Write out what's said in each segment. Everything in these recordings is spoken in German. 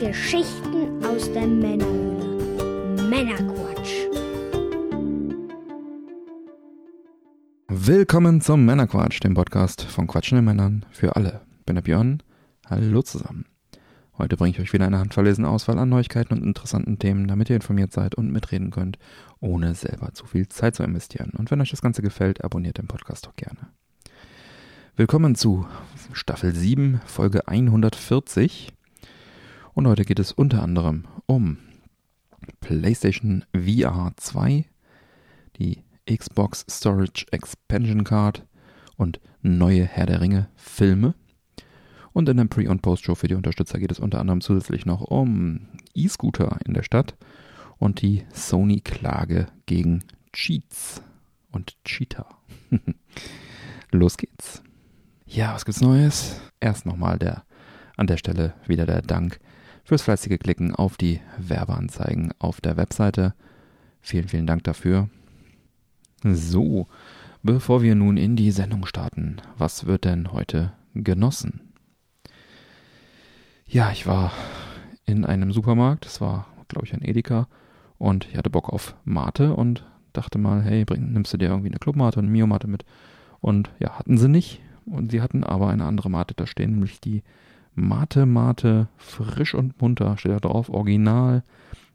Geschichten aus der Männerhöhle. Männerquatsch. Willkommen zum Männerquatsch, dem Podcast von quatschenden Männern für alle. Ich bin der Björn. Hallo zusammen. Heute bringe ich euch wieder eine handverlesene Auswahl an Neuigkeiten und interessanten Themen, damit ihr informiert seid und mitreden könnt, ohne selber zu viel Zeit zu investieren. Und wenn euch das Ganze gefällt, abonniert den Podcast doch gerne. Willkommen zu Staffel 7, Folge 140. Und heute geht es unter anderem um PlayStation VR 2, die Xbox Storage Expansion Card und neue Herr der Ringe Filme. Und in der Pre- und Post-Show für die Unterstützer geht es unter anderem zusätzlich noch um E-Scooter in der Stadt und die Sony-Klage gegen Cheats und Cheater. Los geht's. Ja, was gibt's Neues? Erst nochmal der an der Stelle wieder der Dank fürs fleißige Klicken auf die Werbeanzeigen auf der Webseite. Vielen, vielen Dank dafür. So, bevor wir nun in die Sendung starten, was wird denn heute genossen? Ja, ich war in einem Supermarkt, es war, glaube ich, ein Edeka, und ich hatte Bock auf Mate und dachte mal, hey, bring, nimmst du dir irgendwie eine Clubmate und eine Mio-Mate mit? Und ja, hatten sie nicht. Und sie hatten aber eine andere Mate da stehen, nämlich die Mate Mate frisch und munter, steht da drauf, original,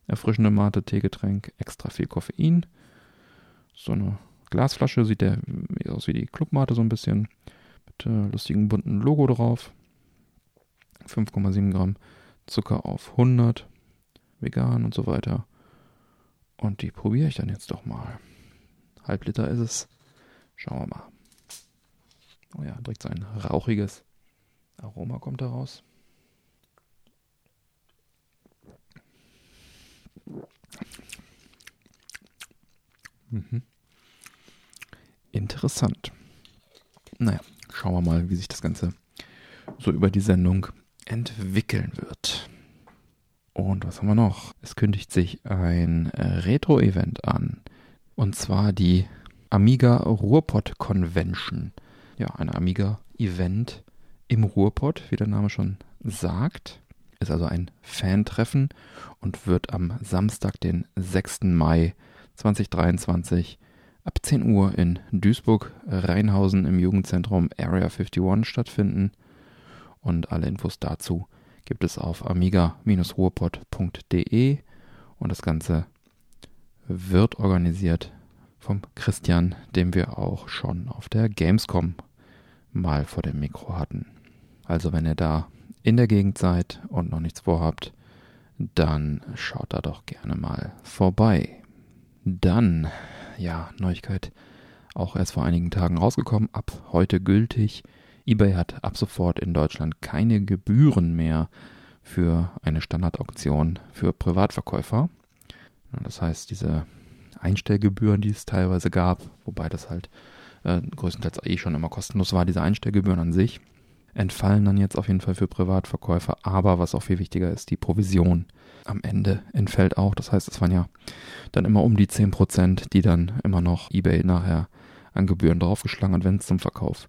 erfrischende Mate, Teegetränk, extra viel Koffein. So eine Glasflasche, sieht der aus wie die Clubmate so ein bisschen, mit äh, lustigem bunten Logo drauf. 5,7 Gramm Zucker auf 100, vegan und so weiter. Und die probiere ich dann jetzt doch mal. Halb Liter ist es. Schauen wir mal. Oh ja, direkt so ein rauchiges Aroma kommt da raus. Mhm. Interessant. Naja, schauen wir mal, wie sich das Ganze so über die Sendung entwickeln wird. Und was haben wir noch? Es kündigt sich ein Retro-Event an. Und zwar die Amiga Ruhrpott Convention. Ja, ein Amiga-Event im Ruhrpott, wie der Name schon sagt. Ist also ein Fan-Treffen und wird am Samstag, den 6. Mai 2023 ab 10 Uhr in Duisburg-Rheinhausen im Jugendzentrum Area 51 stattfinden. Und alle Infos dazu gibt es auf amiga-ruhrpott.de und das Ganze wird organisiert vom Christian, den wir auch schon auf der Gamescom mal vor dem Mikro hatten. Also wenn ihr da in der Gegend seid und noch nichts vorhabt, dann schaut da doch gerne mal vorbei. Dann, ja, Neuigkeit auch erst vor einigen Tagen rausgekommen, ab heute gültig eBay hat ab sofort in Deutschland keine Gebühren mehr für eine Standardauktion für Privatverkäufer. Das heißt, diese Einstellgebühren, die es teilweise gab, wobei das halt äh, größtenteils eh schon immer kostenlos war, diese Einstellgebühren an sich, entfallen dann jetzt auf jeden Fall für Privatverkäufer. Aber was auch viel wichtiger ist, die Provision am Ende entfällt auch. Das heißt, es waren ja dann immer um die 10%, die dann immer noch eBay nachher an Gebühren draufgeschlagen hat, wenn es zum Verkauf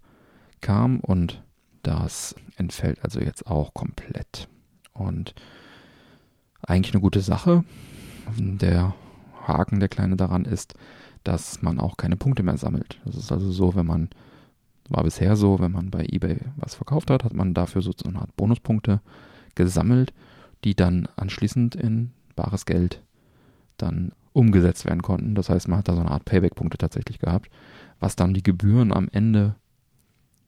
kam und das entfällt also jetzt auch komplett. Und eigentlich eine gute Sache. Der Haken, der kleine daran ist, dass man auch keine Punkte mehr sammelt. Das ist also so, wenn man, war bisher so, wenn man bei eBay was verkauft hat, hat man dafür so eine Art Bonuspunkte gesammelt, die dann anschließend in bares Geld dann umgesetzt werden konnten. Das heißt, man hat da so eine Art Payback-Punkte tatsächlich gehabt, was dann die Gebühren am Ende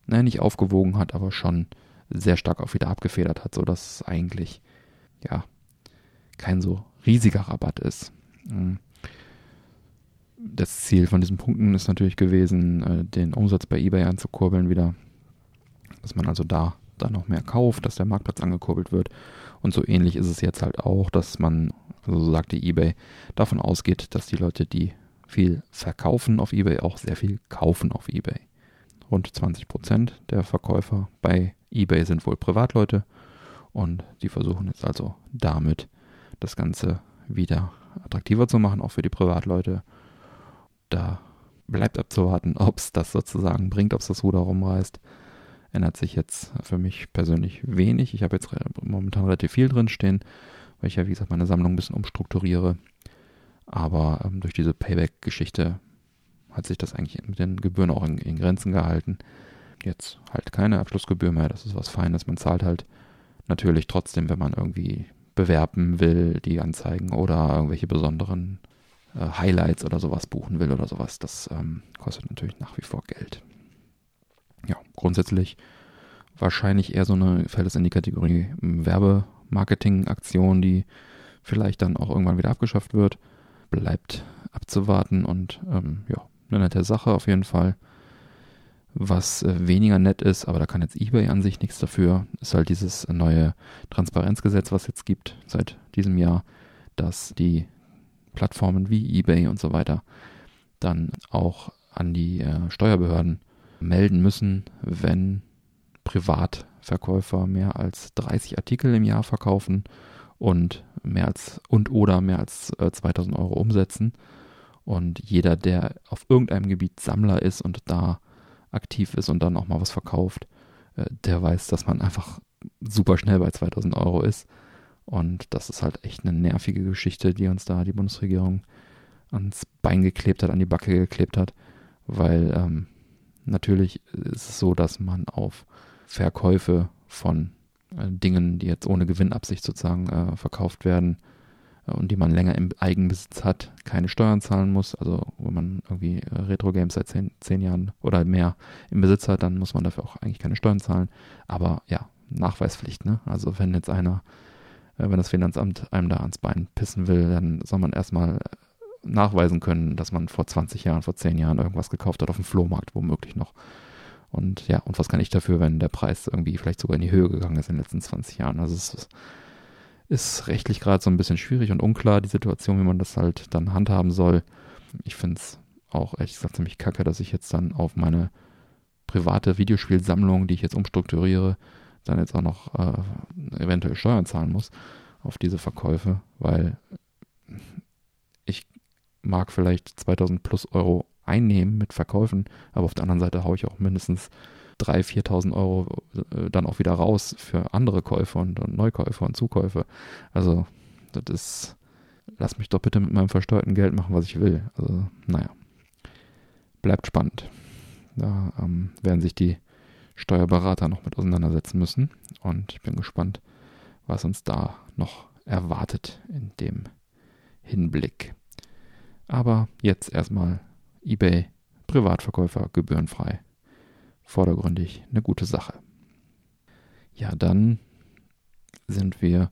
naja, nicht aufgewogen hat, aber schon sehr stark auch wieder abgefedert hat, sodass es eigentlich, ja, kein so riesiger Rabatt ist. Hm. Das Ziel von diesen Punkten ist natürlich gewesen, äh, den Umsatz bei eBay anzukurbeln wieder, dass man also da dann noch mehr kauft, dass der Marktplatz angekurbelt wird. Und so ähnlich ist es jetzt halt auch, dass man, also so sagte eBay, davon ausgeht, dass die Leute, die viel verkaufen auf eBay, auch sehr viel kaufen auf eBay. Rund 20 Prozent der Verkäufer bei eBay sind wohl Privatleute und die versuchen jetzt also damit das Ganze wieder attraktiver zu machen, auch für die Privatleute. Da bleibt abzuwarten, ob es das sozusagen bringt, ob es das Ruder rumreißt. ändert sich jetzt für mich persönlich wenig. Ich habe jetzt momentan relativ viel drin stehen, weil ich ja, wie gesagt, meine Sammlung ein bisschen umstrukturiere. Aber ähm, durch diese Payback-Geschichte hat sich das eigentlich mit den Gebühren auch in, in, Grenzen gehalten. Jetzt halt keine Abschlussgebühr mehr, das ist was Feines. Man zahlt halt natürlich trotzdem, wenn man irgendwie bewerben will, die Anzeigen oder irgendwelche besonderen Highlights oder sowas buchen will oder sowas. Das ähm, kostet natürlich nach wie vor Geld. Ja, grundsätzlich wahrscheinlich eher so eine, fällt es in die Kategorie Werbemarketing-Aktion, die vielleicht dann auch irgendwann wieder abgeschafft wird. Bleibt abzuwarten und ähm, ja, eine nette Sache auf jeden Fall. Was äh, weniger nett ist, aber da kann jetzt eBay an sich nichts dafür, ist halt dieses neue Transparenzgesetz, was jetzt gibt seit diesem Jahr, dass die Plattformen wie eBay und so weiter dann auch an die äh, Steuerbehörden melden müssen, wenn Privatverkäufer mehr als 30 Artikel im Jahr verkaufen und mehr als und oder mehr als äh, 2000 Euro umsetzen. Und jeder, der auf irgendeinem Gebiet Sammler ist und da aktiv ist und dann auch mal was verkauft, äh, der weiß, dass man einfach super schnell bei 2000 Euro ist. Und das ist halt echt eine nervige Geschichte, die uns da die Bundesregierung ans Bein geklebt hat, an die Backe geklebt hat, weil ähm, natürlich ist es so, dass man auf Verkäufe von äh, Dingen, die jetzt ohne Gewinnabsicht sozusagen äh, verkauft werden, und die man länger im Eigenbesitz hat, keine Steuern zahlen muss. Also wenn man irgendwie äh, Retro-Games seit zehn, zehn Jahren oder mehr im Besitz hat, dann muss man dafür auch eigentlich keine Steuern zahlen. Aber ja, Nachweispflicht, ne? Also wenn jetzt einer, äh, wenn das Finanzamt einem da ans Bein pissen will, dann soll man erstmal äh, nachweisen können, dass man vor 20 Jahren, vor 10 Jahren irgendwas gekauft hat auf dem Flohmarkt, womöglich noch. Und ja, und was kann ich dafür, wenn der Preis irgendwie vielleicht sogar in die Höhe gegangen ist in den letzten 20 Jahren? Also es ist ist rechtlich gerade so ein bisschen schwierig und unklar, die Situation, wie man das halt dann handhaben soll. Ich finde es auch ehrlich gesagt ziemlich kacke, dass ich jetzt dann auf meine private Videospielsammlung, die ich jetzt umstrukturiere, dann jetzt auch noch äh, eventuell Steuern zahlen muss auf diese Verkäufe, weil ich mag vielleicht 2000 plus Euro einnehmen mit Verkäufen, aber auf der anderen Seite haue ich auch mindestens 3.000, 4.000 Euro äh, dann auch wieder raus für andere Käufe und, und Neukäufe und Zukäufe. Also, das ist, lass mich doch bitte mit meinem versteuerten Geld machen, was ich will. Also, naja, bleibt spannend. Da ähm, werden sich die Steuerberater noch mit auseinandersetzen müssen und ich bin gespannt, was uns da noch erwartet in dem Hinblick. Aber jetzt erstmal eBay Privatverkäufer gebührenfrei vordergründig eine gute Sache. Ja, dann sind wir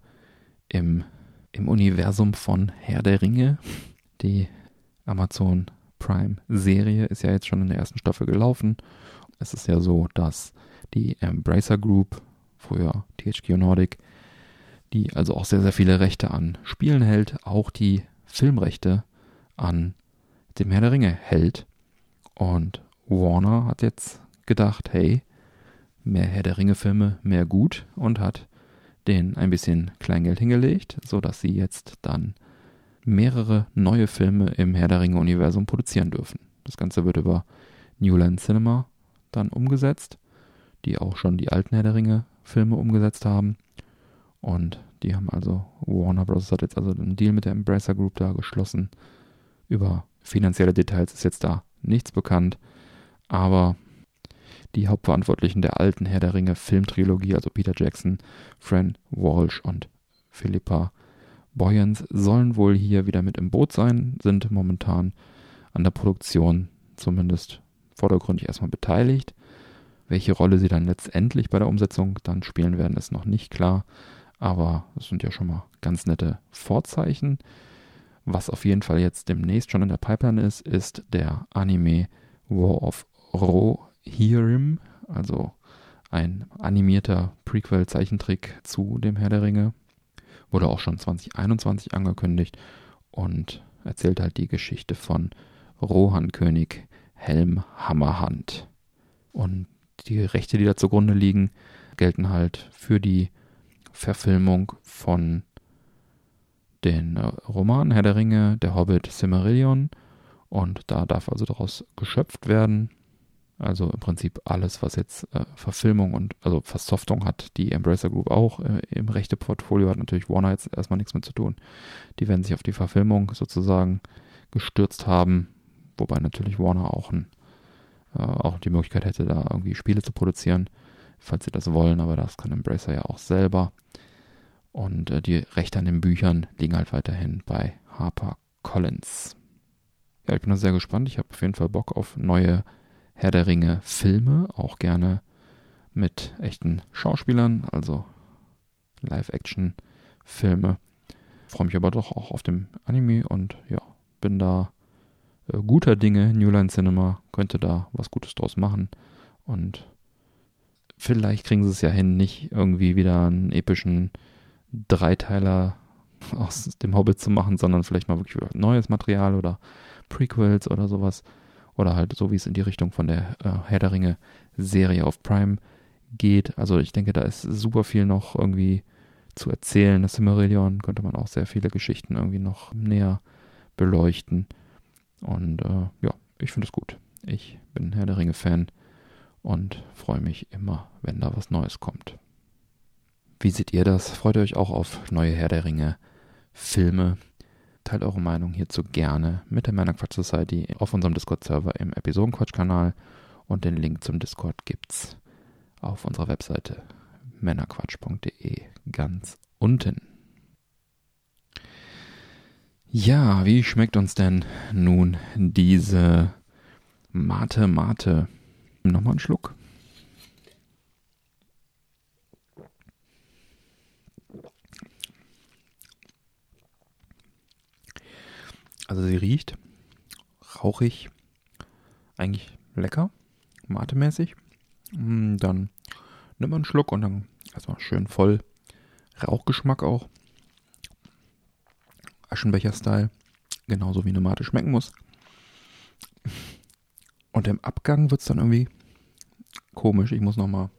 im, im Universum von Herr der Ringe. Die Amazon Prime Serie ist ja jetzt schon in der ersten Staffel gelaufen. Es ist ja so, dass die Embracer Group, früher THQ Nordic, die also auch sehr, sehr viele Rechte an Spielen hält, auch die Filmrechte an dem Herr der Ringe hält. Und Warner hat jetzt gedacht, hey, mehr Herr der Ringe-Filme, mehr gut und hat denen ein bisschen Kleingeld hingelegt, sodass sie jetzt dann mehrere neue Filme im Herr der Ringe-Universum produzieren dürfen. Das Ganze wird über Newland Cinema dann umgesetzt, die auch schon die alten Herr der Ringe-Filme umgesetzt haben. Und die haben also, Warner Bros. hat jetzt also einen Deal mit der Embracer Group da geschlossen. Über finanzielle Details ist jetzt da nichts bekannt, aber die Hauptverantwortlichen der alten Herr der Ringe Filmtrilogie, also Peter Jackson, Fran Walsh und Philippa Boyens, sollen wohl hier wieder mit im Boot sein, sind momentan an der Produktion zumindest vordergründig erstmal beteiligt. Welche Rolle sie dann letztendlich bei der Umsetzung dann spielen werden, ist noch nicht klar. Aber es sind ja schon mal ganz nette Vorzeichen. Was auf jeden Fall jetzt demnächst schon in der Pipeline ist, ist der Anime War of Ro Hirim, also ein animierter Prequel-Zeichentrick zu dem Herr der Ringe. Wurde auch schon 2021 angekündigt und erzählt halt die Geschichte von Rohan-König Helm Hammerhand. Und die Rechte, die da zugrunde liegen, gelten halt für die Verfilmung von den äh, Romanen Herr der Ringe, Der Hobbit, Silmarillion. Und da darf also daraus geschöpft werden Also im Prinzip alles, was jetzt äh, Verfilmung und also Versoftung hat, die Embracer Group auch äh, im rechte Portfolio hat natürlich Warner jetzt erstmal nichts mit zu tun. Die werden sich auf die Verfilmung sozusagen gestürzt haben, wobei natürlich Warner auch, ein, äh, auch die Möglichkeit hätte, da irgendwie Spiele zu produzieren, falls sie das wollen, aber das kann Embracer ja auch selber. Und äh, die Rechte an den Büchern liegen halt weiterhin bei Harper Collins. Ja, ich bin da sehr gespannt. Ich habe auf jeden Fall Bock auf neue Herr der Ringe Filme, auch gerne mit echten Schauspielern, also Live-Action-Filme. Freue mich aber doch auch auf dem Anime und ja, bin da äh, guter Dinge. New Line Cinema könnte da was Gutes draus machen und vielleicht kriegen sie es ja hin, nicht irgendwie wieder einen epischen Dreiteiler aus dem Hobbit zu machen, sondern vielleicht mal wirklich neues Material oder Prequels oder sowas. Oder halt so, wie es in die Richtung von der äh, Herr der Ringe Serie auf Prime geht. Also ich denke, da ist super viel noch irgendwie zu erzählen. Das Silmarillion könnte man auch sehr viele Geschichten irgendwie noch näher beleuchten. Und äh, ja, ich finde es gut. Ich bin Herr der Ringe-Fan und freue mich immer, wenn da was Neues kommt. Wie seht ihr das? Freut ihr euch auch auf neue Herr der Ringe Filme? Teilt eure Meinung hierzu gerne mit der Männerquatsch Society auf unserem Discord-Server im Episodenquatsch-Kanal und den Link zum Discord gibt's auf unserer Webseite männerquatsch.de ganz unten. Ja, wie schmeckt uns denn nun diese Mate Mate? Nochmal einen Schluck. Also sie riecht rauchig, eigentlich lecker, matemäßig. Mm, dann nimmt man einen Schluck und dann erstmal schön voll Rauchgeschmack auch. Aschenbecher-Style, genauso wie eine Mate schmecken muss. Und im Abgang wird es dann irgendwie komisch. Ich muss nochmal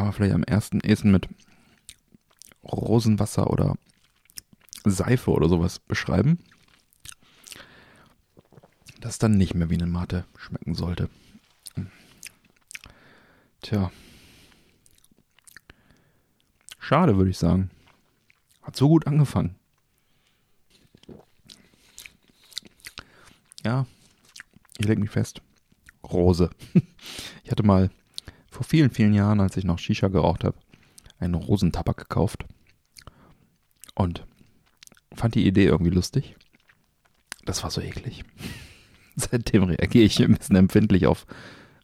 kann man vielleicht am ersten ehesten mit Rosenwasser oder Seife oder sowas beschreiben. Das dann nicht mehr wie eine Mate schmecken sollte. Tja. Schade, würde ich sagen. Hat so gut angefangen. Ja, ich lege mich fest. Rose. Ich hatte mal vor vielen, vielen Jahren, als ich noch Shisha geraucht habe, einen Rosentabak gekauft und fand die Idee irgendwie lustig. Das war so eklig. Seitdem reagiere ich ein bisschen empfindlich auf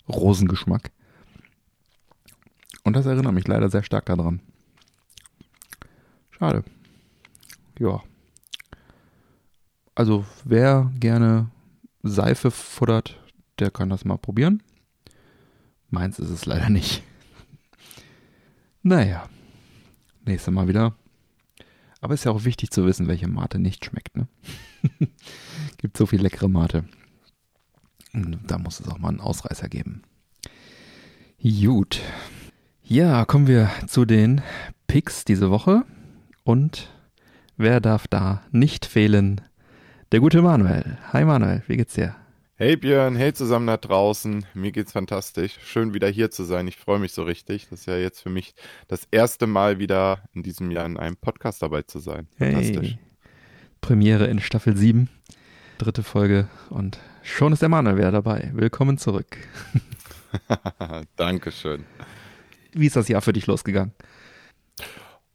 Rosengeschmack. Und das erinnert mich leider sehr stark daran. Schade. Ja. Also wer gerne Seife futtert, der kann das mal probieren. Meins ist es leider nicht. Naja, nächstes Mal wieder. Aber ist ja auch wichtig zu wissen, welche Mate nicht schmeckt. Ne? Gibt so viel leckere Mate. Da muss es auch mal einen Ausreißer geben. Gut. Ja, kommen wir zu den Picks diese Woche. Und wer darf da nicht fehlen? Der gute Manuel. Hi Manuel, wie geht's dir? Hey Björn, hey zusammen da draußen. Mir geht's fantastisch. Schön wieder hier zu sein. Ich freue mich so richtig. Das ist ja jetzt für mich das erste Mal wieder in diesem Jahr in einem Podcast dabei zu sein. Fantastisch. Hey. Premiere in Staffel 7, dritte Folge und schon ist der Manuel wieder dabei. Willkommen zurück. Dankeschön. Wie ist das Jahr für dich losgegangen?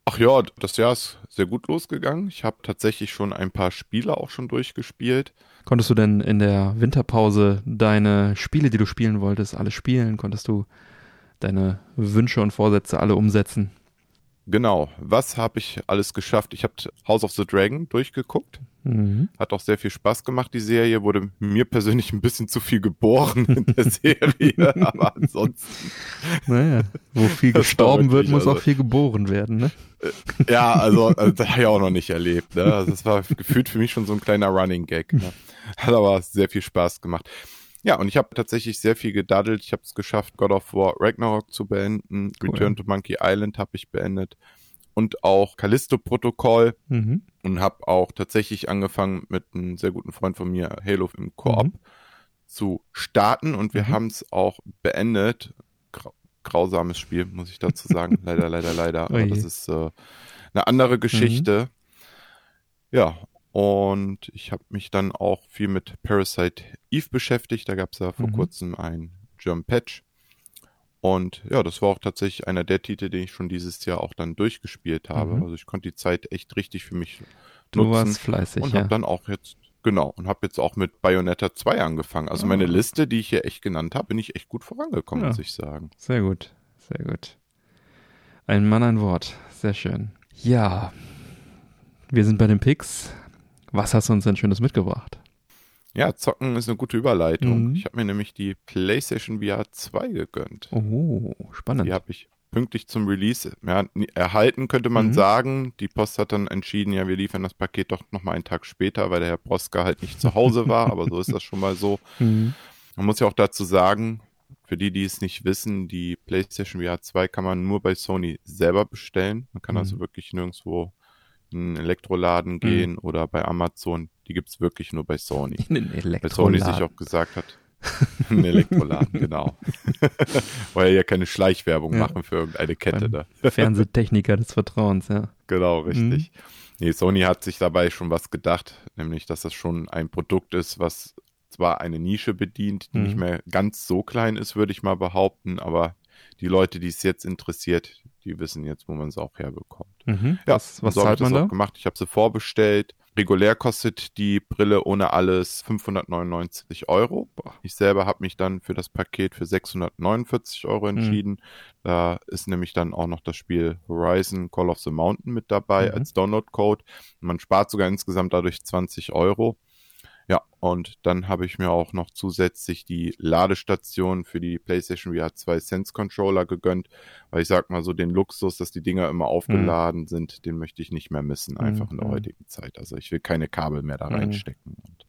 Ach ja, das Jahr ist sehr gut losgegangen. Ich habe tatsächlich schon ein paar Spiele auch schon durchgespielt. Konntest du denn in der Winterpause deine Spiele, die du spielen wolltest, alle spielen? Konntest du deine Wünsche und Vorsätze alle umsetzen? Genau. Was habe ich alles geschafft? Ich habe House of the Dragon durchgeguckt. Mhm. Hat auch sehr viel Spaß gemacht, die Serie. Wurde mir persönlich ein bisschen zu viel geboren in der Serie, aber ansonsten. Naja, wo viel gestorben wird, muss also, auch viel geboren werden, ne? Äh, ja, also, also das habe ich auch noch nicht erlebt. Ne? Also, das war gefühlt für mich schon so ein kleiner Running Gag. Ne? Hat aber sehr viel Spaß gemacht. Ja, und ich habe tatsächlich sehr viel gedaddelt. Ich habe es geschafft, God of War Ragnarok zu beenden. Cool. Return to Monkey Island habe ich beendet. und auch Callisto-Protokoll mhm. und habe auch tatsächlich angefangen mit einem sehr guten Freund von mir, Halo im Koop, mhm. zu starten und wir mhm. haben es auch beendet. Grau grausames Spiel, muss ich dazu sagen. leider, leider, leider. Aber das ist äh, eine andere Geschichte. Mhm. Ja, und ich habe mich dann auch viel mit Parasite Eve beschäftigt. Da gab es ja vor mhm. kurzem ein German Patch. Und ja, das war auch tatsächlich einer der Titel, den ich schon dieses Jahr auch dann durchgespielt habe. Mhm. Also ich konnte die Zeit echt richtig für mich du nutzen. Du warst fleißig, Und habe dann auch jetzt, genau, und habe jetzt auch mit Bayonetta 2 angefangen. Also oh. meine Liste, die ich hier echt genannt habe, bin ich echt gut vorangekommen, ja. muss ich sagen. Sehr gut, sehr gut. Ein Mann, ein Wort. Sehr schön. Ja, wir sind bei den Picks. Was hast du uns denn Schönes mitgebracht? Ja, zocken ist eine gute Überleitung. Mhm. Ich habe mir nämlich die PlayStation VR 2 gegönnt. Oh, spannend. Die habe ich pünktlich zum Release ja, erhalten, könnte man mhm. sagen. Die Post hat dann entschieden, ja, wir liefern das Paket doch nochmal einen Tag später, weil der Herr Proska halt nicht zu Hause war, aber so ist das schon mal so. Mhm. Man muss ja auch dazu sagen, für die, die es nicht wissen, die PlayStation VR 2 kann man nur bei Sony selber bestellen. Man kann mhm. also wirklich nirgendwo einen Elektroladen mhm. gehen oder bei Amazon die gibt es wirklich nur bei Sony. In den Elektroladen. Weil Sony sich auch gesagt hat, ein Elektroladen, genau. Weil ja keine Schleichwerbung ja. machen für irgendeine Kette da. Fernsehtechniker des Vertrauens, ja. Genau, richtig. Mhm. Nee, Sony hat sich dabei schon was gedacht, nämlich, dass das schon ein Produkt ist, was zwar eine Nische bedient, die mhm. nicht mehr ganz so klein ist, würde ich mal behaupten, aber die Leute, die es jetzt interessiert, die wissen jetzt, wo man es auch herbekommt. Mhm. Ja, was, was so zahlt man da? gemacht. Ich habe sie vorbestellt. Regulär kostet die Brille ohne alles 599 Euro. Ich selber habe mich dann für das Paket für 649 Euro mhm. entschieden. Mhm. Da ist nämlich dann auch noch das Spiel Horizon Call of the Mountain mit dabei mhm. als Download-Code. Man spart sogar insgesamt dadurch 20 Euro. Ja, und dann habe ich mir auch noch zusätzlich die Ladestation für die PlayStation VR 2 Sense Controller gegönnt, weil ich sag mal so den Luxus, dass die Dinger immer aufgeladen mhm. sind, den möchte ich nicht mehr missen, einfach mhm. in der mhm. heutigen Zeit. Also ich will keine Kabel mehr da mhm. reinstecken. Und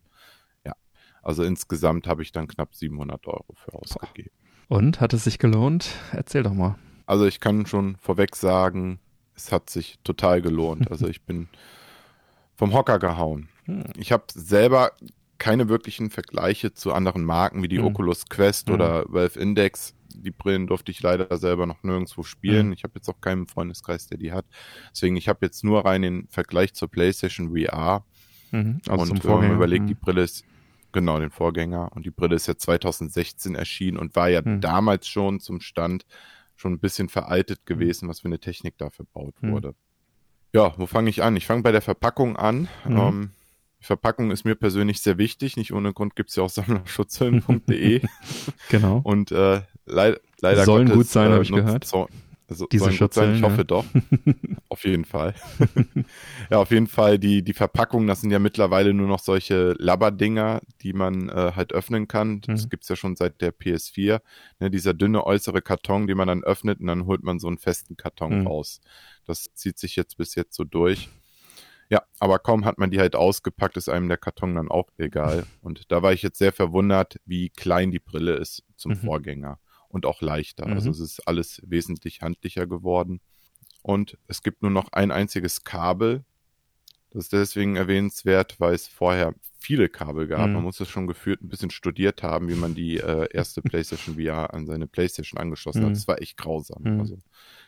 ja, also insgesamt habe ich dann knapp 700 Euro für ausgegeben. Und hat es sich gelohnt? Erzähl doch mal. Also ich kann schon vorweg sagen, es hat sich total gelohnt. Also ich bin vom Hocker gehauen. Hm. Ich habe selber keine wirklichen Vergleiche zu anderen Marken wie die hm. Oculus Quest hm. oder Valve Index. Die Brillen durfte ich leider selber noch nirgendwo spielen. Hm. Ich habe jetzt auch keinen Freundeskreis, der die hat. Deswegen, ich habe jetzt nur rein den Vergleich zur PlayStation VR. Mhm. Also und wenn man überlegt, die hm. Brille ist genau den Vorgänger und die Brille ist ja 2016 erschienen und war ja hm. damals schon zum Stand schon ein bisschen veraltet gewesen, was für eine Technik da verbaut wurde. Ja, wo fange ich an? Ich fange bei der Verpackung an. Mhm. Ähm, Verpackung ist mir persönlich sehr wichtig. Nicht ohne Grund gibt's ja auch sammlerschutzhilfen.de. genau. Und äh, leid, leider Sollen Gottes, gut sein, äh, habe ich gehört. So, also Diese Schutzhüllen, ich hoffe ja. doch. auf jeden Fall. ja, auf jeden Fall die, die Verpackung, das sind ja mittlerweile nur noch solche Labberdinger, die man äh, halt öffnen kann. Das mhm. gibt's ja schon seit der PS4. Ne, dieser dünne äußere Karton, den man dann öffnet und dann holt man so einen festen Karton mhm. raus. Das zieht sich jetzt bis jetzt so durch. Ja, aber kaum hat man die halt ausgepackt, ist einem der Karton dann auch egal. Und da war ich jetzt sehr verwundert, wie klein die Brille ist zum mhm. Vorgänger und auch leichter. Also mhm. Also es ist alles wesentlich handlicher geworden. Und es gibt nur noch ein einziges Kabel. Das ist deswegen erwähnenswert, weil es vorher viele Kabel gab. Mhm. Man muss es schon gefühlt ein bisschen studiert haben, wie man die äh, erste PlayStation VR an seine PlayStation angeschlossen mhm. hat. Das war echt grausam. Mhm. Also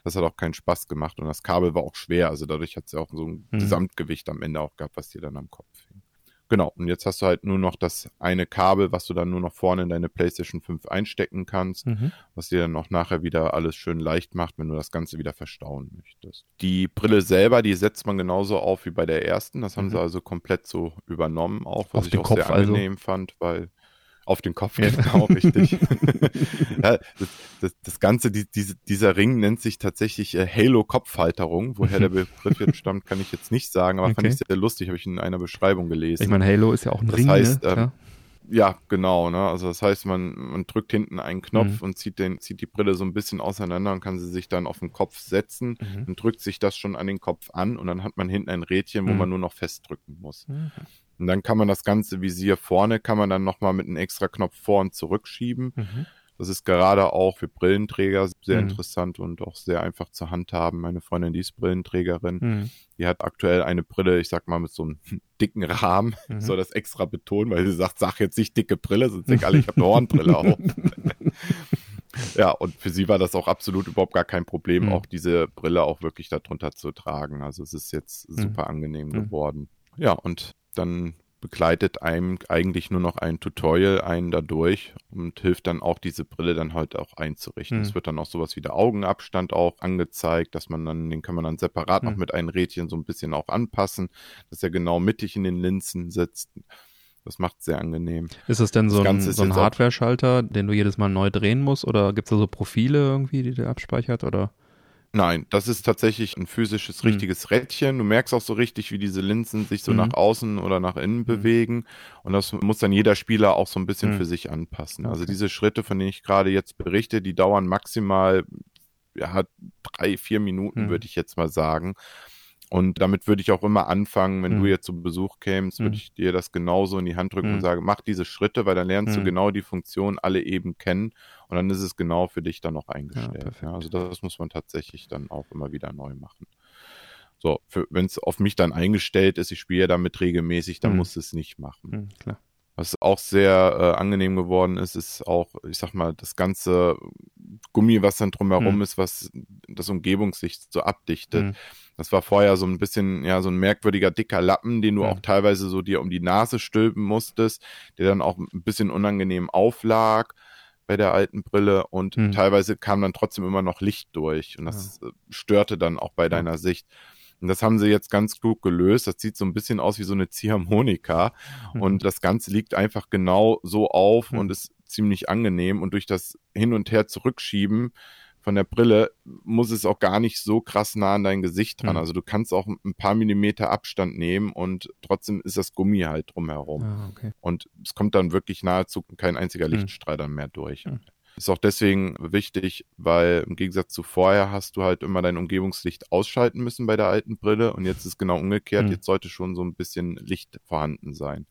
das hat auch keinen Spaß gemacht und das Kabel war auch schwer. Also dadurch hat es ja auch so ein mhm. Gesamtgewicht am Ende auch gehabt, was dir dann am Kopf. Genau, und jetzt hast du halt nur noch das eine Kabel, was du dann nur noch vorne in deine PlayStation 5 einstecken kannst, mhm. was dir dann auch nachher wieder alles schön leicht macht, wenn du das Ganze wieder verstauen möchtest. Die Brille selber, die setzt man genauso auf wie bei der ersten. Das haben mhm. sie also komplett so übernommen, auch was auf ich auch Kopf sehr also. angenehm also. fand, weil auf den Kopf, ja. genau, richtig. ja, das, das, das, Ganze, die, diese, dieser Ring nennt sich tatsächlich äh, Halo-Kopfhalterung. Woher der Begriff jetzt stammt, kann ich jetzt nicht sagen, aber okay. fand ich sehr lustig, habe ich in einer Beschreibung gelesen. Ich meine, Halo ist ja auch ein das Ring, heißt, ne? ähm, ja, genau, ne? Also das heißt, man, man drückt hinten einen Knopf mhm. und zieht den, zieht die Brille so ein bisschen auseinander und kann sie sich dann auf den Kopf setzen mhm. und drückt sich das schon an den Kopf an und dann hat man hinten ein Rädchen, wo mhm. man nur noch festdrücken muss. Und dann kann man das ganze Visier vorne, kann man dann nochmal mit einem extra Knopf vor und zurück schieben. Mhm. Das ist gerade auch für Brillenträger sehr mhm. interessant und auch sehr einfach zu handhaben. Meine Freundin, die ist Brillenträgerin, mhm. die hat aktuell eine Brille, ich sag mal, mit so einem dicken Rahmen, mhm. soll das extra betonen, weil sie sagt, sag jetzt nicht dicke Brille, sonst denken alle, ich habe eine Hornbrille auch. ja, und für sie war das auch absolut überhaupt gar kein Problem, mhm. auch diese Brille auch wirklich darunter zu tragen. Also es ist jetzt mhm. super angenehm mhm. geworden. Ja, und dann begleitet einem eigentlich nur noch ein Tutorial einen dadurch und hilft dann auch diese Brille dann halt auch einzurichten. Mhm. Es wird dann auch sowas wie der Augenabstand auch angezeigt, dass man dann, den kann man dann separat mhm. noch mit einem Rädchen so ein bisschen auch anpassen, dass er genau mittig in den Linsen sitzt. Das macht es sehr angenehm. Ist das denn so das ein, so ein Hardware-Schalter, den du jedes Mal neu drehen musst? Oder gibt es da so Profile irgendwie, die der abspeichert? Oder? Nein, das ist tatsächlich ein physisches, mhm. richtiges Rädchen. Du merkst auch so richtig, wie diese Linsen sich so mhm. nach außen oder nach innen mhm. bewegen. Und das muss dann jeder Spieler auch so ein bisschen mhm. für sich anpassen. Also diese Schritte, von denen ich gerade jetzt berichte, die dauern maximal ja, drei, vier Minuten, mhm. würde ich jetzt mal sagen. Und damit würde ich auch immer anfangen, wenn mhm. du jetzt zu Besuch kämst, würde mhm. ich dir das genauso in die Hand drücken mhm. und sagen, mach diese Schritte, weil dann lernst du mhm. genau die Funktion alle eben kennen und dann ist es genau für dich dann auch eingestellt. Ja, ja, also das muss man tatsächlich dann auch immer wieder neu machen. So, wenn es auf mich dann eingestellt ist, ich spiele damit regelmäßig, dann mhm. muss es nicht machen. Mhm, klar. Was auch sehr äh, angenehm geworden ist, ist auch, ich sag mal, das ganze Gummi, was dann drumherum ist, was das Umgebungslicht so abdichtet. Das war vorher so ein bisschen, ja, so ein merkwürdiger dicker Lappen, den du ja. auch teilweise so dir um die Nase stülpen musstest, der dann auch ein bisschen unangenehm auflag bei der alten Brille und mhm. teilweise kam dann trotzdem immer noch Licht durch und das ja. störte dann auch bei deiner Sicht. Und das haben sie jetzt ganz klug gelöst. Das sieht so ein bisschen aus wie so eine Ziehharmonika. Mhm. Und das Ganze liegt einfach genau so auf mhm. und ist ziemlich angenehm. Und durch das Hin- und Her zurückschieben von der Brille muss es auch gar nicht so krass nah an dein Gesicht dran. Mhm. Also du kannst auch ein paar Millimeter Abstand nehmen und trotzdem ist das Gummi halt drumherum. Ah, okay. Und es kommt dann wirklich nahezu kein einziger mhm. Lichtstrahl dann mehr durch. Mhm. Ist auch deswegen wichtig, weil im Gegensatz zu vorher hast du halt immer dein Umgebungslicht ausschalten müssen bei der alten Brille und jetzt ist genau umgekehrt. Mhm. Jetzt sollte schon so ein bisschen Licht vorhanden sein.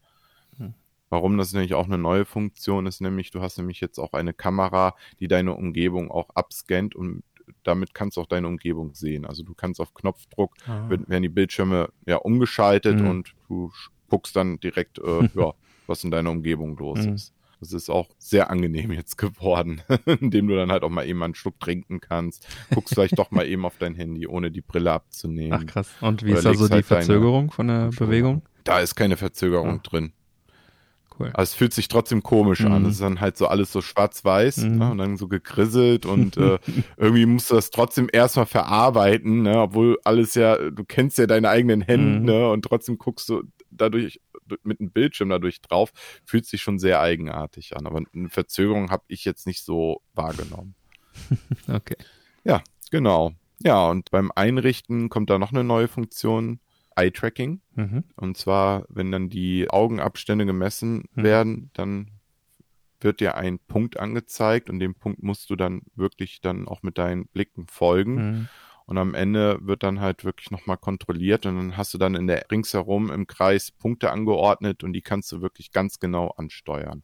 Warum das nämlich auch eine neue Funktion ist, nämlich du hast nämlich jetzt auch eine Kamera, die deine Umgebung auch abscannt und damit kannst du auch deine Umgebung sehen. Also du kannst auf Knopfdruck, ah. werden die Bildschirme ja umgeschaltet mhm. und du guckst dann direkt, äh, ja, was in deiner Umgebung los mhm. ist. Das ist auch sehr angenehm jetzt geworden, indem du dann halt auch mal eben einen Schluck trinken kannst. Guckst vielleicht doch mal eben auf dein Handy, ohne die Brille abzunehmen. Ach krass. Und wie Oder ist da so die halt Verzögerung von der Bewegung? Da ist keine Verzögerung ah. drin. Cool. Also es fühlt sich trotzdem komisch mhm. an. Es ist dann halt so alles so schwarz-weiß mhm. ne, und dann so gegrisselt und äh, irgendwie musst du das trotzdem erstmal verarbeiten, ne, obwohl alles ja, du kennst ja deine eigenen Hände mhm. ne, und trotzdem guckst du dadurch mit einem Bildschirm dadurch drauf, fühlt sich schon sehr eigenartig an. Aber eine Verzögerung habe ich jetzt nicht so wahrgenommen. okay. Ja, genau. Ja, und beim Einrichten kommt da noch eine neue Funktion. Eye-Tracking. Mhm. Und zwar, wenn dann die Augenabstände gemessen mhm. werden, dann wird dir ein Punkt angezeigt und dem Punkt musst du dann wirklich dann auch mit deinen Blicken folgen. Mhm. Und am Ende wird dann halt wirklich nochmal kontrolliert und dann hast du dann in der ringsherum im Kreis Punkte angeordnet und die kannst du wirklich ganz genau ansteuern.